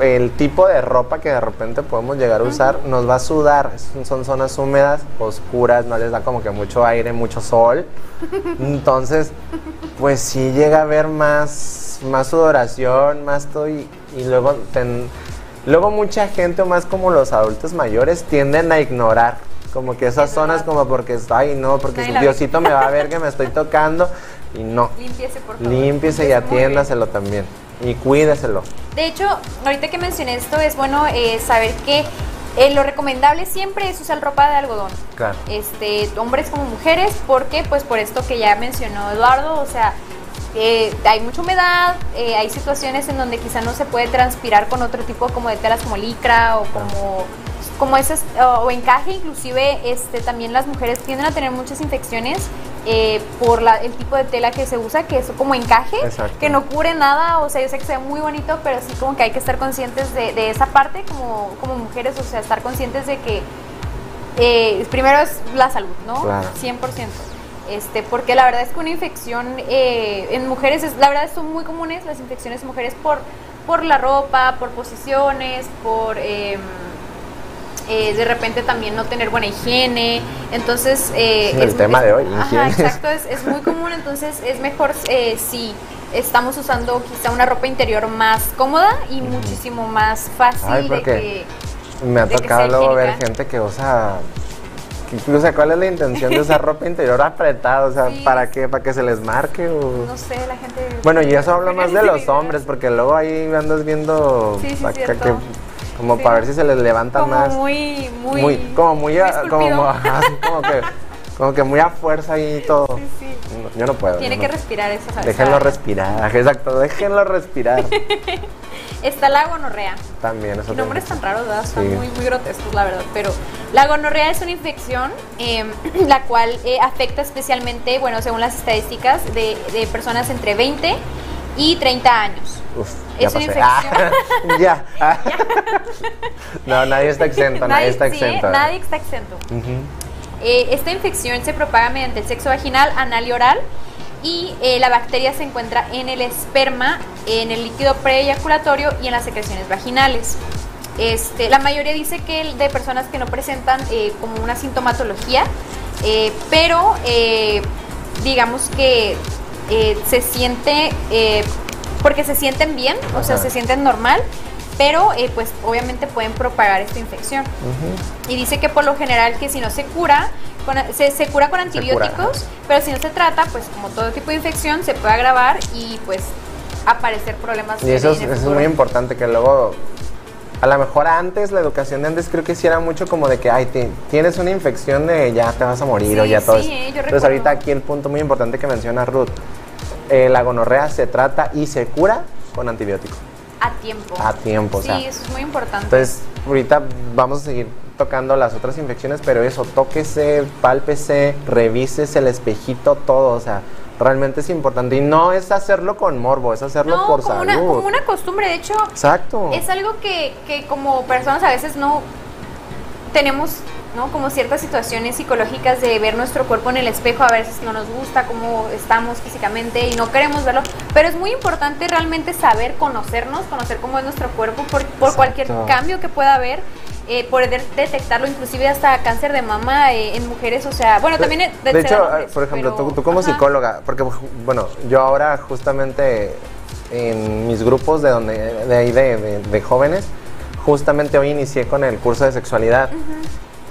el tipo de ropa que de repente podemos llegar a usar nos va a sudar. Son- Son zonas húmedas, oscuras, no les da como que mucho aire, mucho sol. Entonces, pues sí llega a haber más, más sudoración, más todo y, y luego ten- Luego mucha gente, o más como los adultos mayores, tienden a ignorar como que esas Es zonas como porque ay no, porque. Diosito me va a ver que me estoy tocando y no. Límpiese, por favor. Límpiese y atiéndaselo también y cuídeselo. De hecho, ahorita que mencioné esto, es bueno eh, saber que eh, lo recomendable siempre es usar ropa de algodón. Claro. Este, hombres como mujeres, porque pues por esto que ya mencionó Eduardo, o sea, eh, hay mucha humedad, eh, hay situaciones en donde quizá no se puede transpirar con otro tipo como de telas como licra o como como esas o, o encaje inclusive este también las mujeres tienden a tener muchas infecciones eh, por la- el tipo de tela que se usa que es como encaje Exacto. que no cubre nada o sea yo sé que se ve muy bonito pero sí como que hay que estar conscientes de, de esa parte como como mujeres o sea estar conscientes de que eh, primero es la salud, ¿no? Claro. 100%. Este, porque la verdad es que una infección eh, en mujeres, es, la verdad son muy comunes las infecciones en mujeres por, por la ropa, por posiciones, por eh, eh, de repente también no tener buena higiene. Entonces, eh, Es el tema de hoy, Ajá, exacto, es, muy común. Entonces, es mejor eh, si estamos usando quizá una ropa interior más cómoda y muchísimo más fácil Ay, de porque que. Me ha de tocado luego ver gente que usa o sea, ¿cuál es la intención de usar ropa interior apretada? O sea, Sí. ¿para qué? ¿Para que se les marque? O... No sé, la gente. Bueno, y eso habla más de los hombres, porque luego ahí andas viendo Sí, sí, acá cierto. que como para ver si se les levanta como más. muy, muy. muy, como muy, a- así como que, como que muy a fuerza y todo. Sí, sí. No, yo no puedo. Tiene que respirar eso, ¿sabes? Déjenlo respirar, exacto, déjenlo respirar. Está la gonorrea. También, eso nombres tan raros, ¿verdad? Están Sí. muy, muy grotescos, la verdad. Pero la gonorrea es una infección eh, la cual eh, afecta especialmente, bueno, según las estadísticas, de, de personas entre 20 y 30 años. Uf, ya Es una pasé. infección. Ah, ya. Ah. no, nadie está exento, nadie, está sí, exento. nadie está exento. Ujú. Eh, esta infección se propaga mediante el sexo vaginal, anal y oral y eh, la bacteria se encuentra en el esperma, en el líquido preeyaculatorio y en las secreciones vaginales. Este, la mayoría dice que de personas que no presentan eh, como una sintomatología, eh, pero digamos que se siente, porque se sienten bien, o sea, se sienten normal, pero eh, pues obviamente pueden propagar esta infección. Y dice que por lo general que si no se cura, con- se, se cura con cura, antibióticos, pero si no se trata, pues como todo tipo de infección, se puede agravar y pues aparecer problemas. Y eso es, eso es muy importante, que luego, a lo mejor antes, la educación de antes creo que sí era mucho como de que, ay, te- tienes una infección de ya te vas a morir o ya todo sí, eh, yo Entonces ahorita aquí el punto muy importante que menciona Ruth, eh, la gonorrea se trata y se cura con antibiótico, A tiempo. a tiempo, o Sí, sea. eso es muy importante. Entonces, ahorita vamos a seguir tocando las otras infecciones, pero eso, tóquese, pálpese, revísese el espejito, todo, o sea, realmente es importante. Y no es hacerlo con morbo, es hacerlo no, por como salud. una, como una costumbre, de hecho, Exacto. es algo que, que como personas a veces no tenemos ¿no? como ciertas situaciones psicológicas de ver nuestro cuerpo en el espejo, a veces no nos gusta cómo estamos físicamente y no queremos verlo, pero es muy importante realmente saber conocernos, conocer cómo es nuestro cuerpo por, por cualquier cambio que pueda haber. Eh, poder detectarlo inclusive hasta cáncer de mama eh, en mujeres, o sea, bueno, también de, hecho, hombres, por ejemplo, pero- tú, tú como ajá. psicóloga, porque bueno, yo ahora justamente en mis grupos de donde de ahí de, de- de jóvenes, justamente hoy inicié con el curso de sexualidad.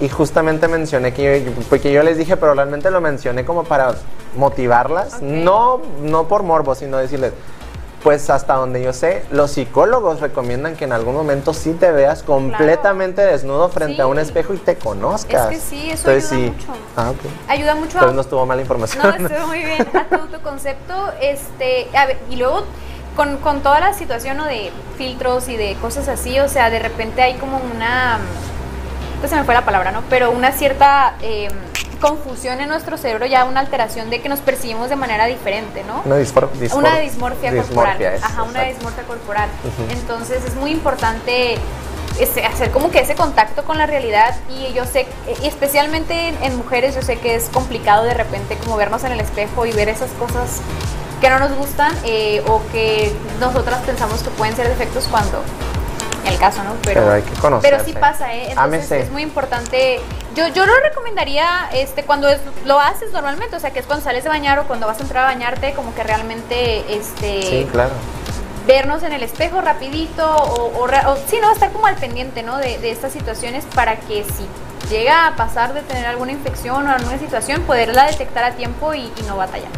Y justamente mencioné que yo, porque yo les dije, pero realmente lo mencioné como para motivarlas, no, no por morbo, sino decirles, pues hasta donde yo sé, los psicólogos recomiendan que en algún momento sí te veas completamente desnudo frente a un espejo y te conozcas. Es que sí, eso ayuda mucho. Ah, ok. Ayuda mucho Entonces a no estuvo mala información. No, estuvo muy bien. A tu autoconcepto, este, a ver, y luego con, con toda la situación ¿no? de filtros y de cosas así, o sea, de repente hay como una, pues se me fue la palabra, ¿no? Pero una cierta eh, confusión en nuestro cerebro, ya una alteración de que nos percibimos de manera diferente, ¿no? Una disfor- una dismorfia, corporal. Ajá, una dismorfia corporal. Entonces es muy importante este, hacer como que ese contacto con la realidad y yo sé, y especialmente en, mujeres, yo sé que es complicado de repente como vernos en el espejo y ver esas cosas que no nos gustan eh, o que nosotras pensamos que pueden ser defectos cuando el caso, ¿no? Pero hay que conocerse. Pero sí pasa, ¿eh? Entonces Ámese. es muy importante. Yo, yo lo recomendaría este, cuando es- lo haces normalmente, o sea, que es cuando sales de bañar o cuando vas a entrar a bañarte, como que realmente este, Sí, claro. vernos en el espejo rapidito o, o, o sí, ¿no? Estar como al pendiente, ¿no? De, de estas situaciones para que si llega a pasar de tener alguna infección o alguna situación, poderla detectar a tiempo y, y no batallar.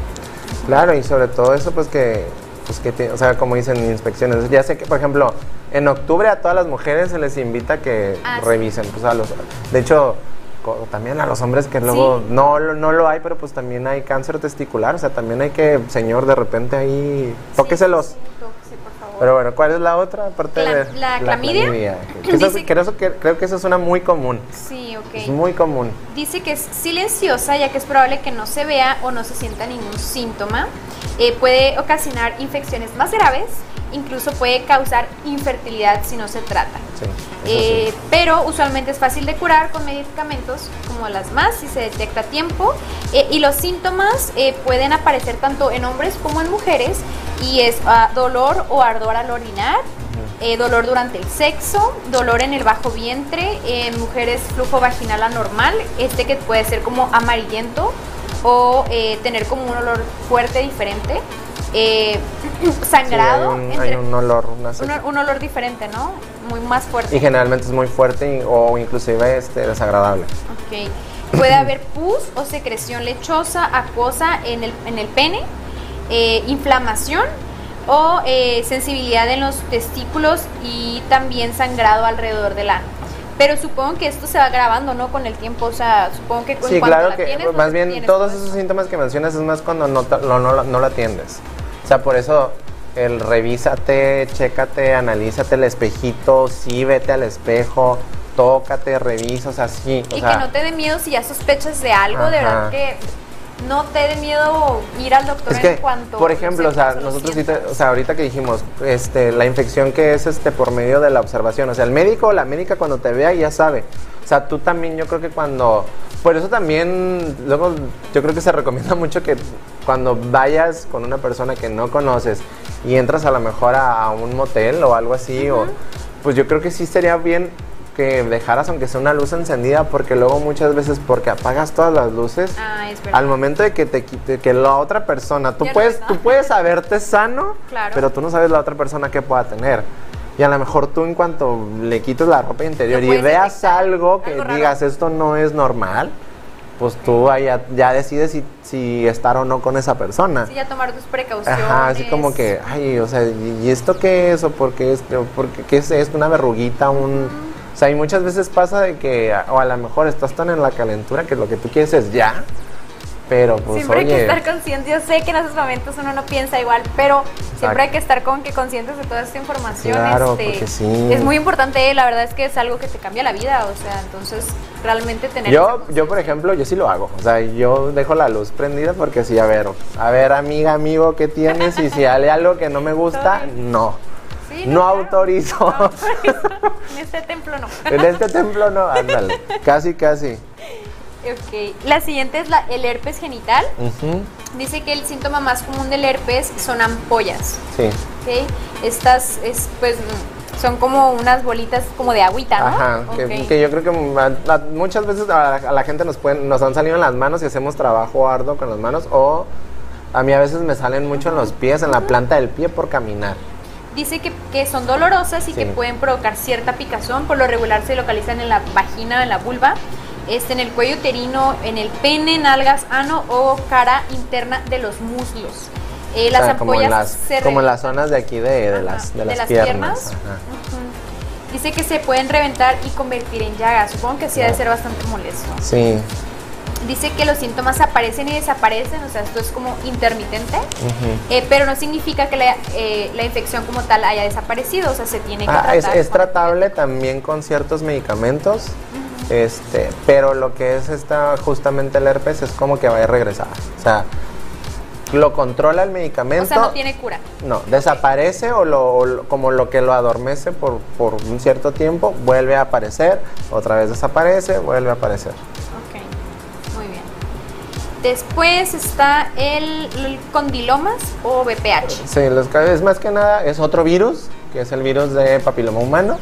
Claro, y sobre todo eso, pues que, pues que o sea, como dicen inspecciones. Ya sé que, por ejemplo, en octubre a todas las mujeres se les invita a que Ah, sí. revisen, pues a los, de hecho, también a los hombres que luego Sí. no, lo- no lo hay, pero pues también hay cáncer testicular, o sea, también hay que, señor, de repente ahí, tóqueselos. Sí, sí, tóquese, por favor. Pero bueno, ¿cuál es la otra aparte La- de la clamidia. Que eso- creo, que, creo que esa es una muy común. Sí, ok. Es muy común. Dice que es silenciosa ya que es probable que no se vea o no se sienta ningún síntoma. Eh, puede ocasionar infecciones más graves, incluso puede causar infertilidad si no se trata. Sí, eso Eh, sí. Pero usualmente es fácil de curar con medicamentos como las más si se detecta a tiempo. Eh, y los síntomas eh, pueden aparecer tanto en hombres como en mujeres y es ah, dolor o ardor al orinar, eh, dolor durante el sexo, dolor en el bajo vientre, en mujeres flujo vaginal anormal, este que puede ser como amarillento o eh, tener como un olor fuerte diferente, eh, Sí, sangrado, hay, un, entre- hay un olor, una un, un olor diferente, ¿no? Muy más fuerte. Y generalmente es muy fuerte y- o inclusive este, desagradable. Ok. Puede haber pus o secreción lechosa, acuosa en el, en el pene, inflamación o eh, sensibilidad en los testículos y también sangrado alrededor del ano. Pero supongo que esto se va grabando, ¿no? Con el tiempo, o sea, supongo que en Sí, claro la que tienes, más no bien tienes todos todo esos eso. síntomas que mencionas es más cuando no, no, lo- no lo atiendes. O sea, por eso el revísate, chécate, analízate el espejito, sí, vete al espejo, tócate, revisa, o sea, sí. O Y sea, que no te dé miedo si ya sospechas de algo, de verdad que no te dé miedo ir al doctor Es que, en cuanto por ejemplo, o sea, nosotros ahorita, o sea, ahorita que dijimos, este, la infección que es este por medio de la observación, o sea, el médico o la médica cuando te vea ya sabe. O sea, tú también, yo creo que cuando, por eso también, luego, yo creo que se recomienda mucho que cuando vayas con una persona que no conoces y entras a lo mejor a, a un motel o algo así, o, pues yo creo que sí sería bien que dejaras aunque sea una luz encendida, porque luego muchas veces porque apagas todas las luces, Ah, es al momento de que te quite, que la otra persona, tú Ya puedes, tú puedes saberte sano, Claro. pero tú no sabes la otra persona que pueda tener. Y a lo mejor tú en cuanto le quites la ropa interior y veas algo que algo digas esto no es normal, pues tú ya, ya decides si, si estar o no con esa persona. Sí, ya tomar tus precauciones. Ajá, así como que, ay, o sea, ¿y esto qué es? ¿O por qué es, por qué, qué es esto? ¿Una verruguita? Un... O sea, y muchas veces pasa de que, o a lo mejor estás tan en la calentura que lo que tú quieres es ya, pero pues siempre hay que estar consciente. Yo sé que en esos momentos uno no piensa igual, pero siempre hay que estar con que conscientes de toda esta información. Claro, este, porque sí. Es muy importante, la verdad es que es algo que te cambia la vida, o sea, entonces realmente tener Yo, yo por ejemplo, yo sí lo hago. O sea, yo dejo la luz prendida porque sí, a ver, a ver, amiga, amigo, ¿qué tienes? Y si hay algo que no me gusta, no. Sí, No claro. autorizo. No autorizo. en este templo no. En este templo no, ándale. Casi, casi. Ok. La siguiente es la, el herpes genital. Dice que el síntoma más común del herpes son ampollas. Sí. ¿ok? Estas es, pues, son como unas bolitas como de agüita, ¿no? Ajá, que, yo creo que a- a- muchas veces a la, a la gente nos pueden, nos han salido en las manos y hacemos trabajo arduo con las manos o a mí a veces me salen mucho en los pies, en la planta del pie por caminar. Dice que, que son dolorosas y Sí. que pueden provocar cierta picazón. Por lo regular se localizan en la vagina, en la vulva, este, en el cuello uterino, en el pene, nalgas, ano o cara interna de los muslos. Eh, O las sea, como en ampollas las, se como en las zonas de aquí de, de Ajá, las, de de las piernas. piernas. Ajá. Ujú. Dice que se pueden reventar y convertir en llagas. Supongo que sí ha de ser bastante molesto. Sí. Dice que los síntomas aparecen y desaparecen, o sea, esto es como intermitente, eh, pero no significa que la, eh, la infección como tal haya desaparecido, o sea, se tiene que Ah, es, tratar es con- tratable también con ciertos medicamentos, este, pero lo que es esta justamente el herpes es como que va a regresar. O sea, lo controla el medicamento. O sea, no tiene cura. No, desaparece o, lo, o lo- como lo que lo adormece por, por un cierto tiempo, vuelve a aparecer, otra vez desaparece, vuelve a aparecer. Después está el, el condilomas o BPH. Sí, los es más que nada, es otro virus, que es el virus de papiloma humano,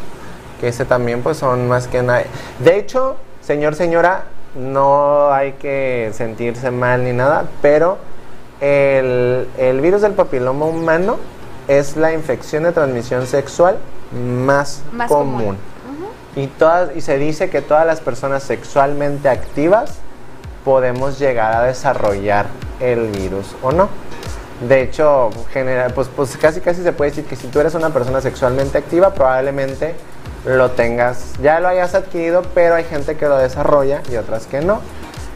que ese también pues son más que nada. De hecho, señor, señora, no hay que sentirse mal ni nada, pero el, el virus del papiloma humano es la infección de transmisión sexual más, Más común. común. Y, todas, y se dice que todas las personas sexualmente activas podemos llegar a desarrollar el virus o no. De hecho, genera, pues, pues casi casi se puede decir que si tú eres una persona sexualmente activa, probablemente lo tengas, ya lo hayas adquirido, pero hay gente que lo desarrolla y otras que no.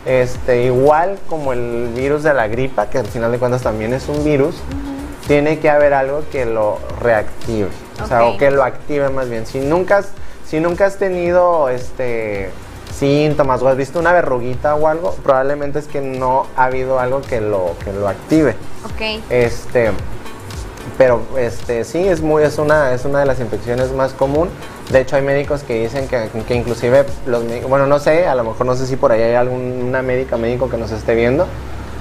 Este, igual como el virus de la gripa, que al final de cuentas también es un virus, tiene que haber algo que lo reactive, o sea, o que lo active más bien. Si nunca has, si nunca has tenido este síntomas o has visto una verruguita o algo, probablemente es que no ha habido algo que lo que lo active. Ok. Este, pero este sí es muy es una es una de las infecciones más común. De hecho hay médicos que dicen que, que inclusive los bueno no sé a lo mejor no sé si por ahí hay alguna médica médico que nos esté viendo,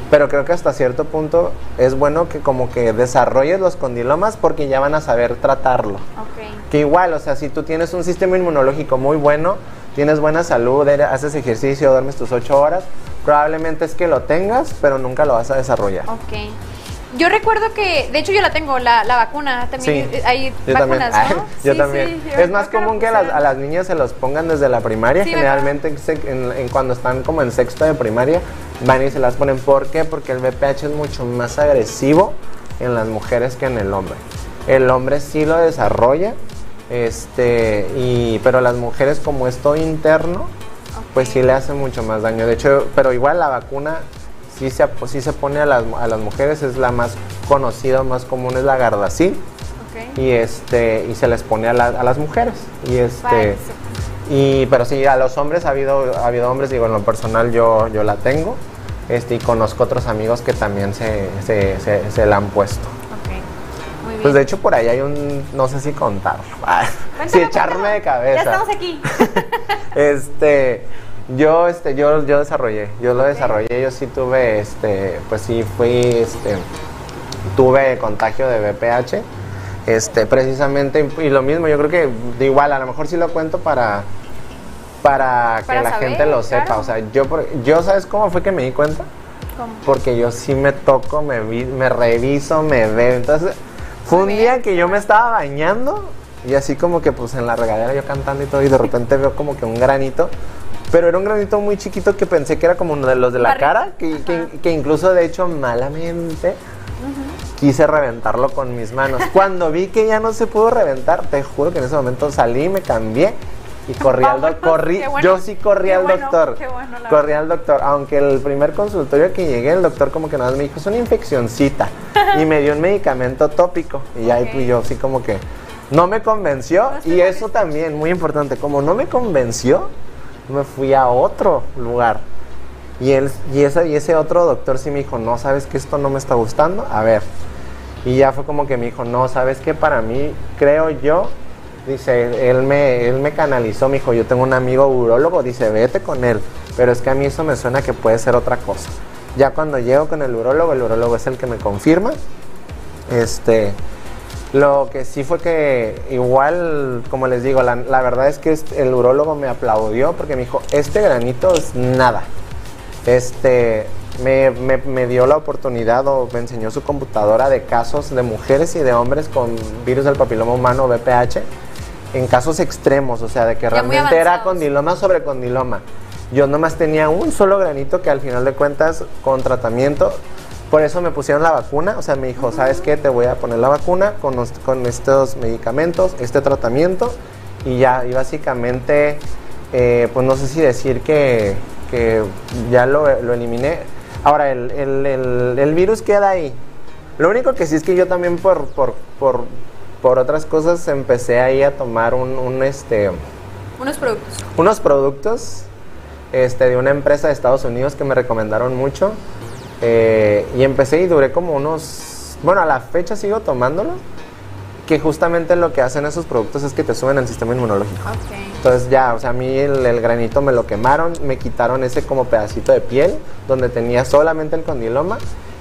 pero creo que hasta cierto punto es bueno que como que desarrolles los condilomas porque ya van a saber tratarlo. Ok. Que igual, o sea, si tú tienes un sistema inmunológico muy bueno, tienes buena salud, eres- haces ejercicio, duermes tus ocho horas, probablemente es que lo tengas, pero nunca lo vas a desarrollar. Ok. Yo recuerdo que, de hecho yo la tengo, la, la vacuna, también Sí, eh, hay Yo también. vacunas, Ay, ¿no? yo Sí, también. sí, yo es más común que a las, pusieron. a las niñas se los pongan desde la primaria. Sí, Generalmente en- en cuando están como en sexto de primaria van y se las ponen. ¿Por qué? Porque el VPH es mucho más agresivo en las mujeres que en el hombre. El hombre sí lo desarrolla, este, y, pero las mujeres como es todo interno, pues sí le hace mucho más daño. De hecho, pero igual la vacuna sí se, sí se pone a las, a las mujeres, es la más conocida, más común es la Gardasil. Y este y se les pone a, la- a las mujeres. Y este y pero sí a los hombres ha habido ha habido hombres digo en lo personal yo yo la tengo este y conozco otros amigos que también se, se, se- se la han puesto. Pues de hecho por ahí hay un no sé si contar si Cuéntame, echarme cuéntame. de cabeza Ya estamos aquí. este yo este yo yo desarrollé yo lo desarrollé yo sí tuve este pues sí fui este tuve contagio de VPH este precisamente y lo mismo yo creo que igual a lo mejor sí lo cuento para para, Para que la saber, gente lo sepa claro. o sea yo yo sabes cómo fue que me di cuenta ¿Cómo? porque yo sí me toco me vi- me reviso me veo entonces fue un día que yo me estaba bañando y así como que pues en la regadera yo cantando y todo y de repente veo como que un granito pero era un granito muy chiquito que pensé que era como uno de los de la cara que, que- incluso de hecho malamente quise reventarlo con mis manos. Cuando vi que ya no se pudo reventar te juro que en ese momento salí me cambié y corrí al doctor corrí qué bueno, yo sí corrí al bueno, doctor bueno, corrí al doctor aunque el primer consultorio que llegué el doctor como que nada más me dijo es una infeccioncita y me dio un medicamento tópico. Y ahí pues yo sí como que no me convenció. No y eso también muy importante como no me convenció me fui a otro lugar. Y él y ese y ese otro doctor sí me dijo no sabes que esto no me está gustando a ver y ya fue como que me dijo no sabes que para mí creo yo dice él me él me canalizó me dijo yo tengo un amigo urólogo dice vete con él pero es que a mí eso me suena que puede ser otra cosa ya cuando llego con el urólogo el urólogo es el que me confirma este lo que sí fue que igual, como les digo, la, la verdad es que este- el urólogo me aplaudió porque me dijo, este granito es nada. Este, me, me- me dio la oportunidad o me enseñó su computadora de casos de mujeres y de hombres con virus del papiloma humano, VPH, en casos extremos, o sea, de que Ya realmente era condiloma sobre condiloma. Yo nomás tenía un solo granito que al final de cuentas, con tratamiento, Por eso me pusieron la vacuna, o sea, me dijo, ¿sabes qué? Te voy a poner la vacuna con, con estos medicamentos, este tratamiento, y ya, y básicamente, eh, pues no sé si decir que, que ya lo, lo eliminé. Ahora, el, el- el- el virus queda ahí. Lo único que sí es que yo también por, por, por, por otras cosas empecé ahí a tomar un, un, este, Unos productos. unos productos este, de una empresa de Estados Unidos que me recomendaron mucho. eh, y empecé y duré como unos... Bueno, a la fecha sigo tomándolo. Que justamente lo que hacen esos productos es que te suben el sistema inmunológico. Entonces ya, o sea, a mí el, el granito me lo quemaron, me quitaron ese como pedacito de piel donde tenía solamente el condiloma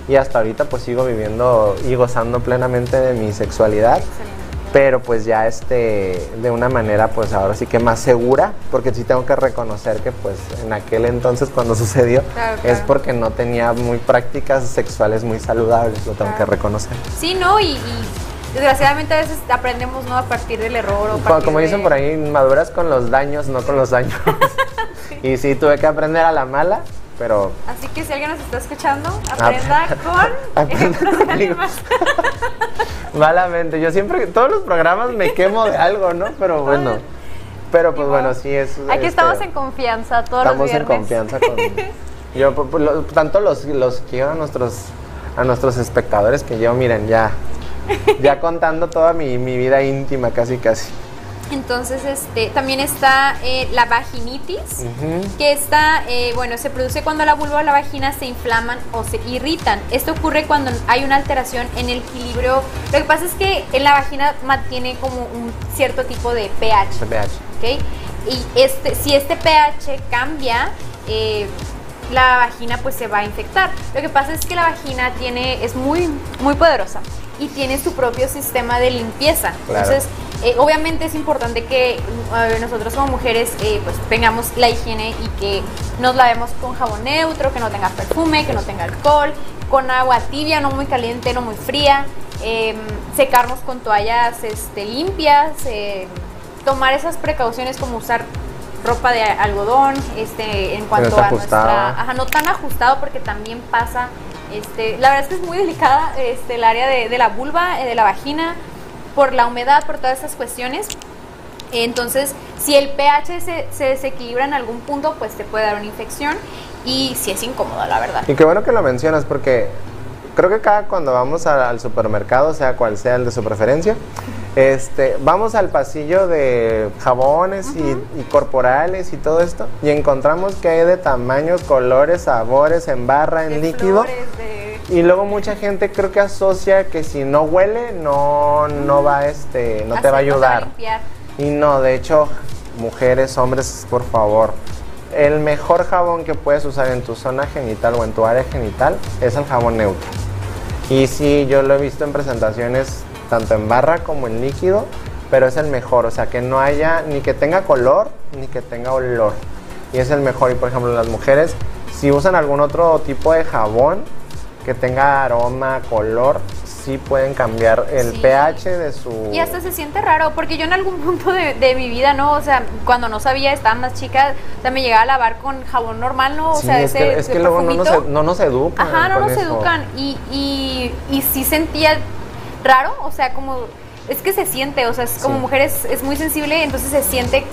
y hasta ahorita pues sigo viviendo y gozando plenamente de mi sexualidad Excelente. Pero pues ya este de una manera pues ahora sí que más segura porque sí tengo que reconocer que pues en aquel entonces cuando sucedió Claro, es porque no tenía muy prácticas sexuales muy saludables lo tengo que reconocer. Sí, ¿no? Y, y desgraciadamente a veces aprendemos, ¿no? A partir del error o como, de- dicen por ahí maduras con los daños no con los años y sí tuve que aprender a la mala pero Así que si alguien nos está escuchando, aprenda con Aprenda ejemplos de más. malamente yo siempre todos los programas me quemo de algo no pero bueno pero pues bueno sí es Aquí este, estamos en confianza todos estamos los en viernes. confianza con yo pues, lo- tanto los los quiero a nuestros a nuestros espectadores que yo miren ya ya contando toda mi, mi vida íntima casi casi Entonces, este, también está eh, la vaginitis, que está, eh, bueno, se produce cuando la vulva o la vagina se inflaman o se irritan. Esto ocurre cuando hay una alteración en el equilibrio. Lo que pasa es que en la vagina mantiene como un cierto tipo de pH. Y este, si este pH cambia, eh, la vagina pues se va a infectar. Lo que pasa es que la vagina tiene, es muy, muy poderosa y tiene su propio sistema de limpieza. Claro. Entonces, eh, obviamente es importante que nosotros como mujeres eh, pues tengamos la higiene y que nos lavemos con jabón neutro, que no tenga perfume, que no tenga alcohol, con agua tibia, no muy caliente, no muy fría, em, secarnos con toallas este, limpias, em, tomar esas precauciones como usar ropa de algodón, este, en cuanto a nuestra, ajá, no tan ajustado porque también pasa, este, la verdad es que es muy delicada, este, el área de, de la vulva, eh, de la vagina, por la humedad, por todas esas cuestiones. Entonces, si el pH se, se desequilibra en algún punto, pues te puede dar una infección y sí es incómodo, la verdad. Y qué bueno que lo mencionas porque creo que cada cuando vamos a- al supermercado, sea cual sea el de su preferencia, este, vamos al pasillo de jabones y, y corporales y todo esto y encontramos que hay de tamaños, colores, sabores, en barra, en De líquido. flores, de- Y luego mucha gente creo que asocia que si no huele no no va este no te va a ayudar. Y no, de hecho, mujeres, hombres, por favor, el mejor jabón que puedes usar en tu zona genital o en tu área genital es el jabón neutro. Y sí, yo lo he visto en presentaciones tanto en barra como en líquido, pero es el mejor, o sea, que no haya ni que tenga color ni que tenga olor. Y es el mejor. Y por ejemplo, las mujeres, si usan algún otro tipo de jabón que tenga aroma, color, sí pueden cambiar el Sí. pH de su... Y hasta se siente raro, porque yo en algún punto de, de mi vida, ¿no? O sea, cuando no sabía, estaba más chica, o sea, me llegaba a lavar con jabón normal, ¿no? O Sí, sea, es, ese que, es ese que luego no nos, no nos educan. Ajá, no nos eso. educan. Y, y, y sí sentía raro, o sea, como. Es que se siente, o sea, es como Sí. mujer es, es muy sensible, entonces se siente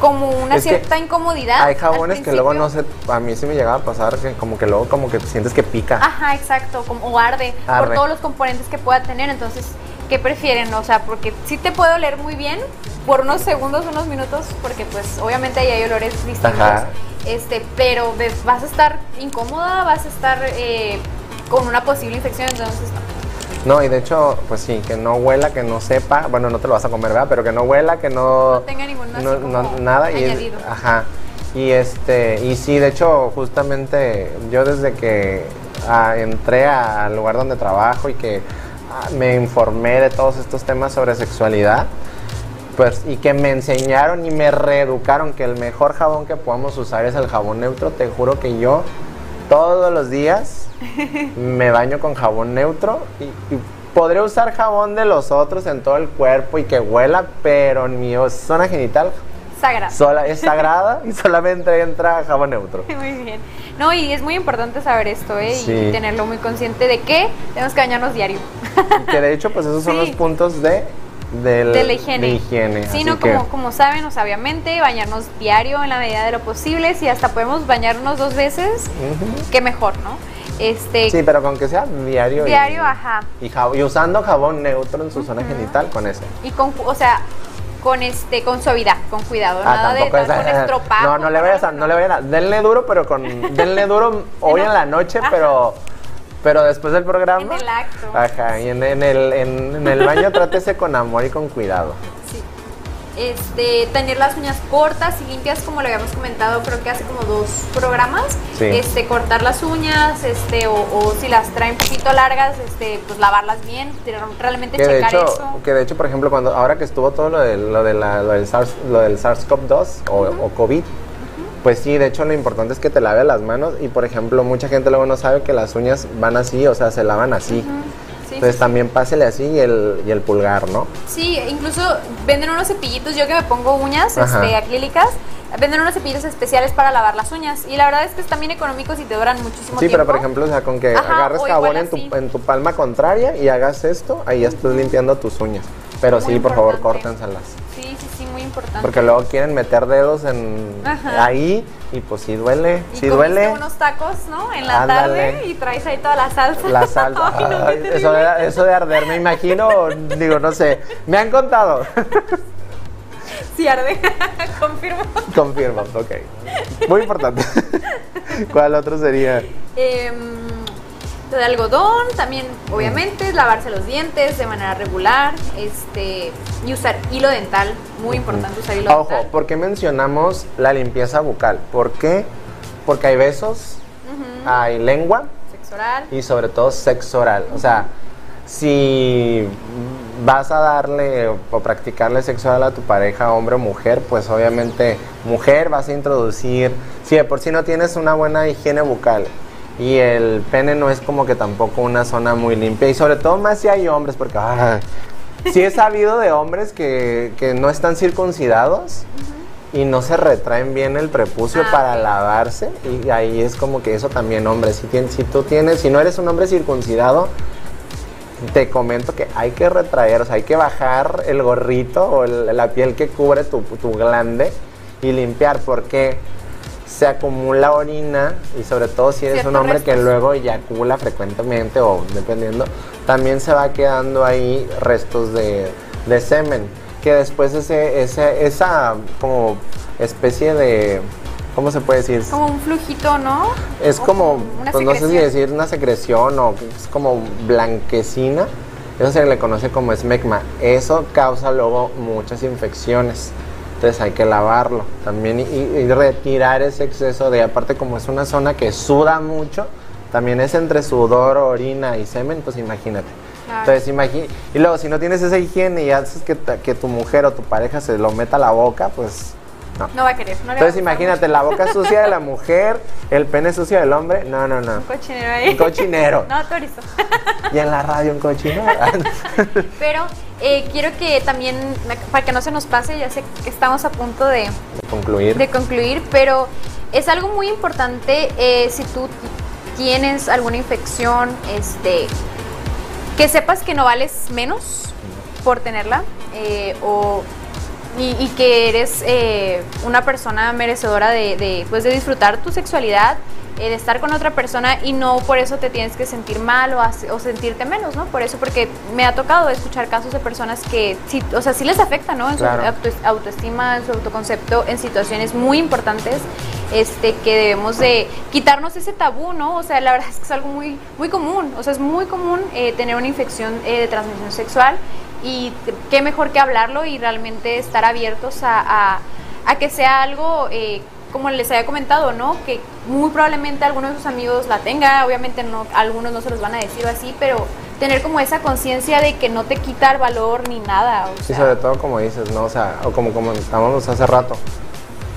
como una Es cierta incomodidad. Hay jabones que luego no sé, a mí sí me llegaba a pasar que como que luego como que sientes que pica. Ajá, exacto, como, o arde, por todos los componentes que pueda tener. Entonces, ¿qué prefieren? O sea, porque sí te puede oler muy bien por unos segundos, unos minutos, porque pues obviamente ahí hay olores distintos. Ajá. Este, pero ves, vas a estar incómoda, vas a estar eh, con una posible infección, entonces no. Y de hecho, pues sí, que no huela, que no sepa, bueno, no te lo vas a comer, ¿verdad? Pero que no huela, que no... No tenga ningún no- no- nada. Y, ajá. Y este, y sí, de hecho, justamente yo desde que ah, entré al lugar donde trabajo y que ah, me informé de todos estos temas sobre sexualidad, pues, y que me enseñaron y me reeducaron que el mejor jabón que podamos usar es el jabón neutro, te juro que yo todos los días me baño con jabón neutro y, y podré usar jabón de los otros en todo el cuerpo y que huela, pero en mi zona genital Sagrada. Sola, es sagrada y solamente entra jabón neutro. Muy bien. No, y es muy importante saber esto, ¿eh? Sí. Y tenerlo muy consciente de que tenemos que bañarnos diario. Y que de hecho, pues esos son los puntos de, del- de la higiene. de higiene. Sí, así no, que- como, como saben, o sea, obviamente, bañarnos diario en la medida de lo posible. Si hasta podemos bañarnos dos veces, Ujú. qué mejor, ¿no? Este, Sí, pero con que sea diario. y- diario, ajá. Y, jab- y usando jabón neutro en su zona genital con eso. Y con, o sea, con este, con suavidad, con cuidado, Ah, nada de es- con estropajo. No, no le vayas a, no le vayan a, denle duro, pero con, denle duro hoy en la noche, Ajá. pero, pero después del programa. En el acto. Ajá, y en, en el, en, en el baño trátese con amor y con cuidado. Este, tener las uñas cortas y limpias, como le habíamos comentado, creo que hace como dos programas. Sí. Este, cortar las uñas, este, o, o si las traen un poquito largas, este, pues lavarlas bien, realmente Que de checar hecho, eso. que de hecho, por ejemplo, cuando ahora que estuvo todo lo, de, lo, de la- lo del SARS, lo del SARS-CoV-2 o, o COVID, pues sí, de hecho lo importante es que te laves las manos y por ejemplo mucha gente luego no sabe que las uñas van así, o sea, se lavan así. Entonces sí, también pásele así y el, y el pulgar, ¿no? Sí, incluso venden unos cepillitos, yo que me pongo uñas Ajá. este, acrílicas, venden unos cepillos especiales para lavar las uñas. Y la verdad es que están bien económicos y te duran muchísimo Sí, tiempo. pero por ejemplo, o sea, con que Ajá, agarres jabón en tu, en tu palma contraria y hagas esto, ahí ya estás limpiando tus uñas. Pero Muy sí, por favor, córtenselas. Sí, sí, sí, muy importante. Porque luego quieren meter dedos en Ajá. ahí y pues sí duele, y sí duele. unos tacos, ¿no? En la Ándale. tarde y traes ahí toda la salsa. La salsa. Ay, no, Ay, qué eso, de, eso de arder, me imagino, digo, no sé, me han contado. Sí arde, confirmo. Confirmo, ok. Muy importante. ¿Cuál otro sería? Em, de algodón, también obviamente lavarse los dientes de manera regular, este y usar hilo dental, muy importante usar hilo Ojo, dental. ¿por qué mencionamos la limpieza bucal? ¿Por qué? Porque hay besos, hay lengua Sexo oral. y sobre todo sexo oral. O sea, si vas a darle o practicarle sexo oral a tu pareja, hombre o mujer, pues obviamente mujer vas a introducir, si de por sí no tienes una buena higiene bucal y el pene no es como que tampoco una zona muy limpia. Y sobre todo más si hay hombres, porque ah, sí he sabido de hombres que, que no están circuncidados y no se retraen bien el prepucio Ah, para lavarse. Y ahí es como que eso también hombre si, tien- si tú tienes si no eres un hombre circuncidado te comento que hay que retraer o sea hay que bajar el gorrito o el- la piel que cubre tu, tu glande y limpiar porque se acumula orina y sobre todo si eres un hombre que restos. luego eyacula frecuentemente o dependiendo, también se va quedando ahí restos de, de semen, que después ese, ese, esa como especie de, ¿cómo se puede decir? Como un flujito, ¿no? Es O como, pues no sé si decir una secreción o que es como blanquecina. Eso se le conoce como esmegma. Eso causa luego muchas infecciones. Entonces hay que lavarlo también y, y retirar ese exceso de, aparte como es una zona que suda mucho, también es entre sudor, orina y semen, pues imagínate. Claro. Entonces imagínate. Y luego si no tienes esa higiene y haces que, que tu mujer o tu pareja se lo meta a la boca, pues no. No va a querer. No le Entonces imagínate la boca sucia de la mujer, el pene sucio del hombre. No, no, no. Un cochinero ahí. Un cochinero. No autorizo. Y en la radio un cochinero. Pero eh, quiero que también, para que no se nos pase, ya sé que estamos a punto de, Concluir. de concluir, pero es algo muy importante eh, si tú tienes alguna infección, este, que sepas que no vales menos por tenerla eh, o, y, y que eres eh, una persona merecedora de, de, pues, de disfrutar tu sexualidad, de estar con otra persona y no por eso te tienes que sentir mal o, o sentirte menos, ¿no? Por eso, porque me ha tocado escuchar casos de personas que, sí, o sea, sí les afecta, ¿no? En su auto- autoestima, en su autoconcepto, en situaciones muy importantes, este, que debemos de quitarnos ese tabú, ¿no? O sea, la verdad es que es algo muy, muy común, o sea, es muy común eh, tener una infección eh, de transmisión sexual y qué mejor que hablarlo y realmente estar abiertos a, a- a que sea algo, eh, como les había comentado, ¿no? Que muy probablemente alguno de sus amigos la tenga, obviamente no, algunos no se los van a decir así, pero tener como esa conciencia de que no te quita el valor ni nada. O sea, sobre todo como dices, ¿no? O sea, o como comentábamos hace rato,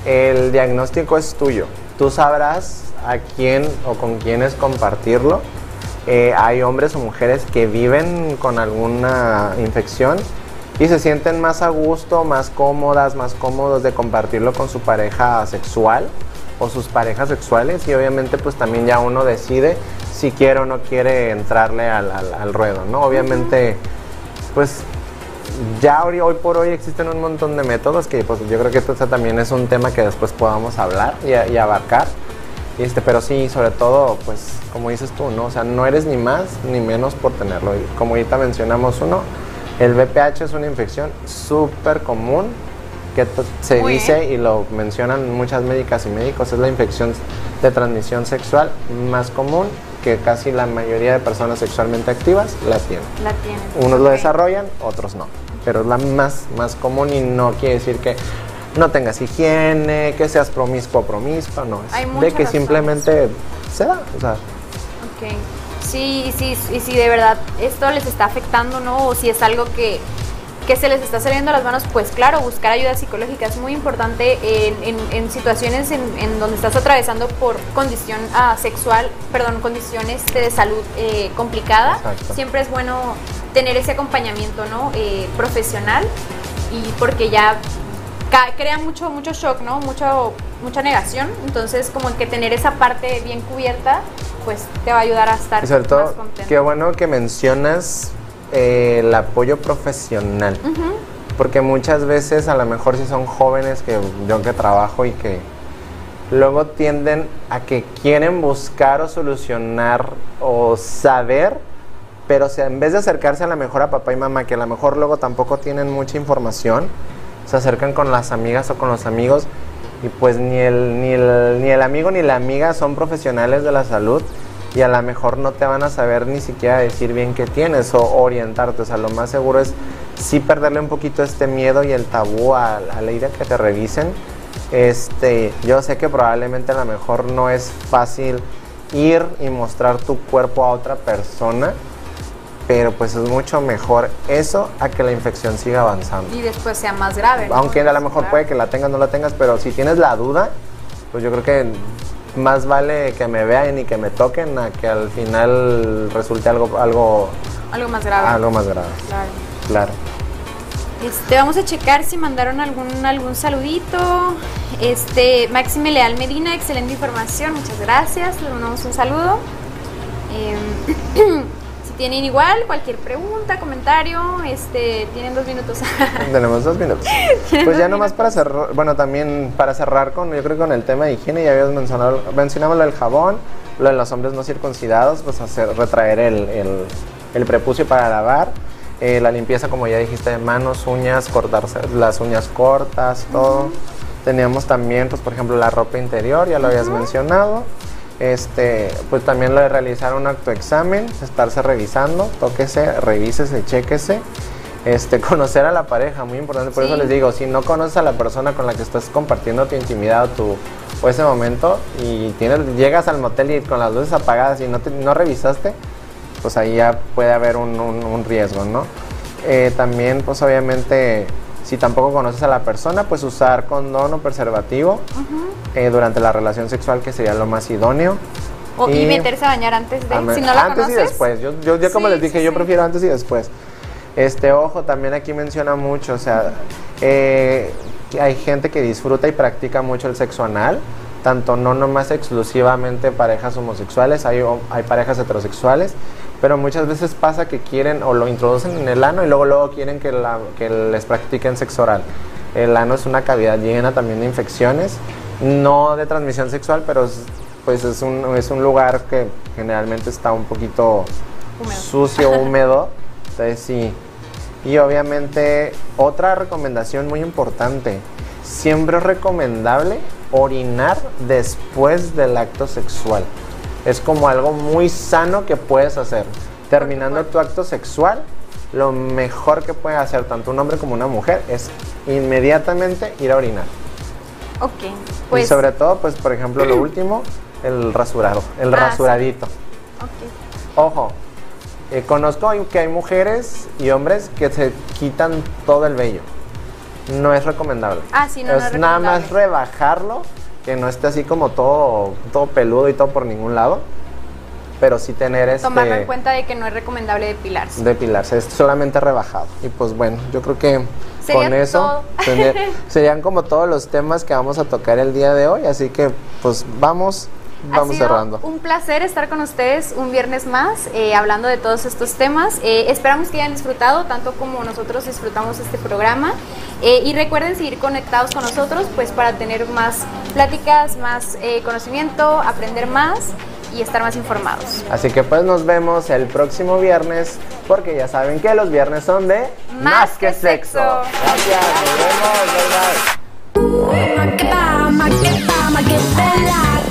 el diagnóstico es tuyo. Tú sabrás a quién o con quiénes compartirlo. Eh, hay hombres o mujeres que viven con alguna infección y se sienten más a gusto, más cómodas, más cómodos de compartirlo con su pareja sexual o sus parejas sexuales y obviamente pues también ya uno decide si quiere o no quiere entrarle al, al- al ruedo, ¿no? Obviamente pues ya hoy, hoy por hoy existen un montón de métodos que pues yo creo que esto también es un tema que después podamos hablar y, y abarcar. Este, pero sí, sobre todo, pues, como dices tú, ¿no? O sea, no eres ni más ni menos por tenerlo. Y como ahorita mencionamos uno, el VPH es una infección súper común que se Muy dice y lo mencionan muchas médicas y médicos, es la infección de transmisión sexual más común que casi la mayoría de personas sexualmente activas la tienen. La tienen. Unos lo desarrollan, otros no. Pero es la más, más común y no quiere decir que no tengas higiene, que seas promiscuo o promiscua, no. Es Hay de que razones. simplemente se da. O sea, Ok. Sí, y sí, y si de verdad esto les está afectando, ¿no? O si es algo que, que se les está saliendo a las manos, pues claro, buscar ayuda psicológica es muy importante en, en- en situaciones en, en donde estás atravesando por condición ah, sexual, perdón, condiciones de salud eh, complicada. Exacto. Siempre es bueno tener ese acompañamiento, ¿no? Eh, profesional y porque ya crea mucho mucho shock, ¿no? Mucho mucha negación, entonces como que tener esa parte bien cubierta, pues te va a ayudar a estar y sobre más todo, contento. qué bueno que mencionas eh, el apoyo profesional. Porque muchas veces, a lo mejor si son jóvenes, que yo que trabajo y que luego tienden a que quieren buscar o solucionar o saber, pero en vez de acercarse a lo mejor a papá y mamá, que a lo mejor luego tampoco tienen mucha información, se acercan con las amigas o con los amigos y pues ni el, ni el, ni el amigo ni la amiga son profesionales de la salud y a lo mejor no te van a saber ni siquiera decir bien qué tienes o orientarte. O sea, lo más seguro es sí perderle un poquito este miedo y el tabú a, la idea que te revisen. Este, yo sé que probablemente a lo mejor no es fácil ir y mostrar tu cuerpo a otra persona, pero pues es mucho mejor eso a que la infección siga avanzando. Y después sea más grave. ¿no? Aunque a lo mejor puede que la tengas, no la tengas, pero si tienes la duda, pues yo creo que más vale que me vean y que me toquen a que al final resulte algo, algo, Algo más grave. algo más grave. Claro. Claro. Este, vamos a checar si mandaron algún, algún saludito. Este, Máxime Leal Medina, excelente información, muchas gracias. Le mandamos un saludo. Em, tienen igual cualquier pregunta, comentario, este, tienen dos minutos. Tenemos dos minutos. Pues ya nomás para cerrar, bueno, también para cerrar con, yo creo que con el tema de higiene, ya habíamos mencionado, mencionamos lo del jabón, lo de los hombres no circuncidados, pues hacer, retraer el, el- el prepucio para lavar, eh, la limpieza, como ya dijiste, de manos, uñas, cortarse las uñas cortas, todo. Teníamos también, pues por ejemplo, la ropa interior, ya lo habías mencionado. Este, pues también lo de realizar un autoexamen, estarse revisando, tóquese, revísese, chéquese. Este, conocer a la pareja, muy importante. Por eso les digo, si no conoces a la persona con la que estás compartiendo tu intimidad o, tu, o ese momento y tienes, llegas al motel y con las luces apagadas y no, te- no revisaste, pues ahí ya puede haber un, un- un riesgo, ¿no? Eh, también, pues obviamente, si tampoco conoces a la persona, pues usar condón o preservativo eh, durante la relación sexual, que sería lo más idóneo. O- y, meterse a bañar antes de. Si no la antes conoces. y después. Yo, yo, yo como Sí, les dije, sí, yo sí. prefiero antes y después. Este, ojo, también aquí menciona mucho, o sea, eh, hay gente que disfruta y practica mucho el sexo anal, tanto no nomás exclusivamente parejas homosexuales, hay, hay parejas heterosexuales, pero muchas veces pasa que quieren o lo introducen en el ano y luego luego quieren que, la- que les practiquen sexo oral. El ano es una cavidad llena también de infecciones, no de transmisión sexual, pero es, pues es un, es un lugar que generalmente está un poquito Húmedo. sucio, húmedo. Entonces sí. Y obviamente otra recomendación muy importante, siempre es recomendable orinar después del acto sexual. Es como algo muy sano que puedes hacer. Terminando tu acto sexual, lo mejor que puede hacer tanto un hombre como una mujer es inmediatamente ir a orinar. Ok. Pues. y sobre todo, pues por ejemplo, lo último, el rasurado, el Ah, sí. rasuradito. ok. Ojo, eh, conozco que hay mujeres y hombres que se quitan todo el vello. No es recomendable. Ah, sí, no, no es es nada más recomendable. rebajarlo, que no esté así como todo, todo peludo y todo por ningún lado. pero sí tener este Tomarlo en cuenta de que no es recomendable depilarse. depilarse, es solamente rebajado. Y pues bueno, yo creo que con eso tener- serían como todos los temas que vamos a tocar el día de hoy, así que pues vamos, Ha vamos sido cerrando. un placer estar con ustedes un viernes más eh, hablando de todos estos temas. Eh, esperamos que hayan disfrutado tanto como nosotros disfrutamos este programa. Eh, y recuerden seguir conectados con nosotros pues para tener más pláticas, más eh, conocimiento, aprender más y estar más informados. Así que pues nos vemos el próximo viernes, porque ya saben que los viernes son de Más que sexo. Gracias, nos vemos, bye bye. Maqueta, maqueta, maqueta,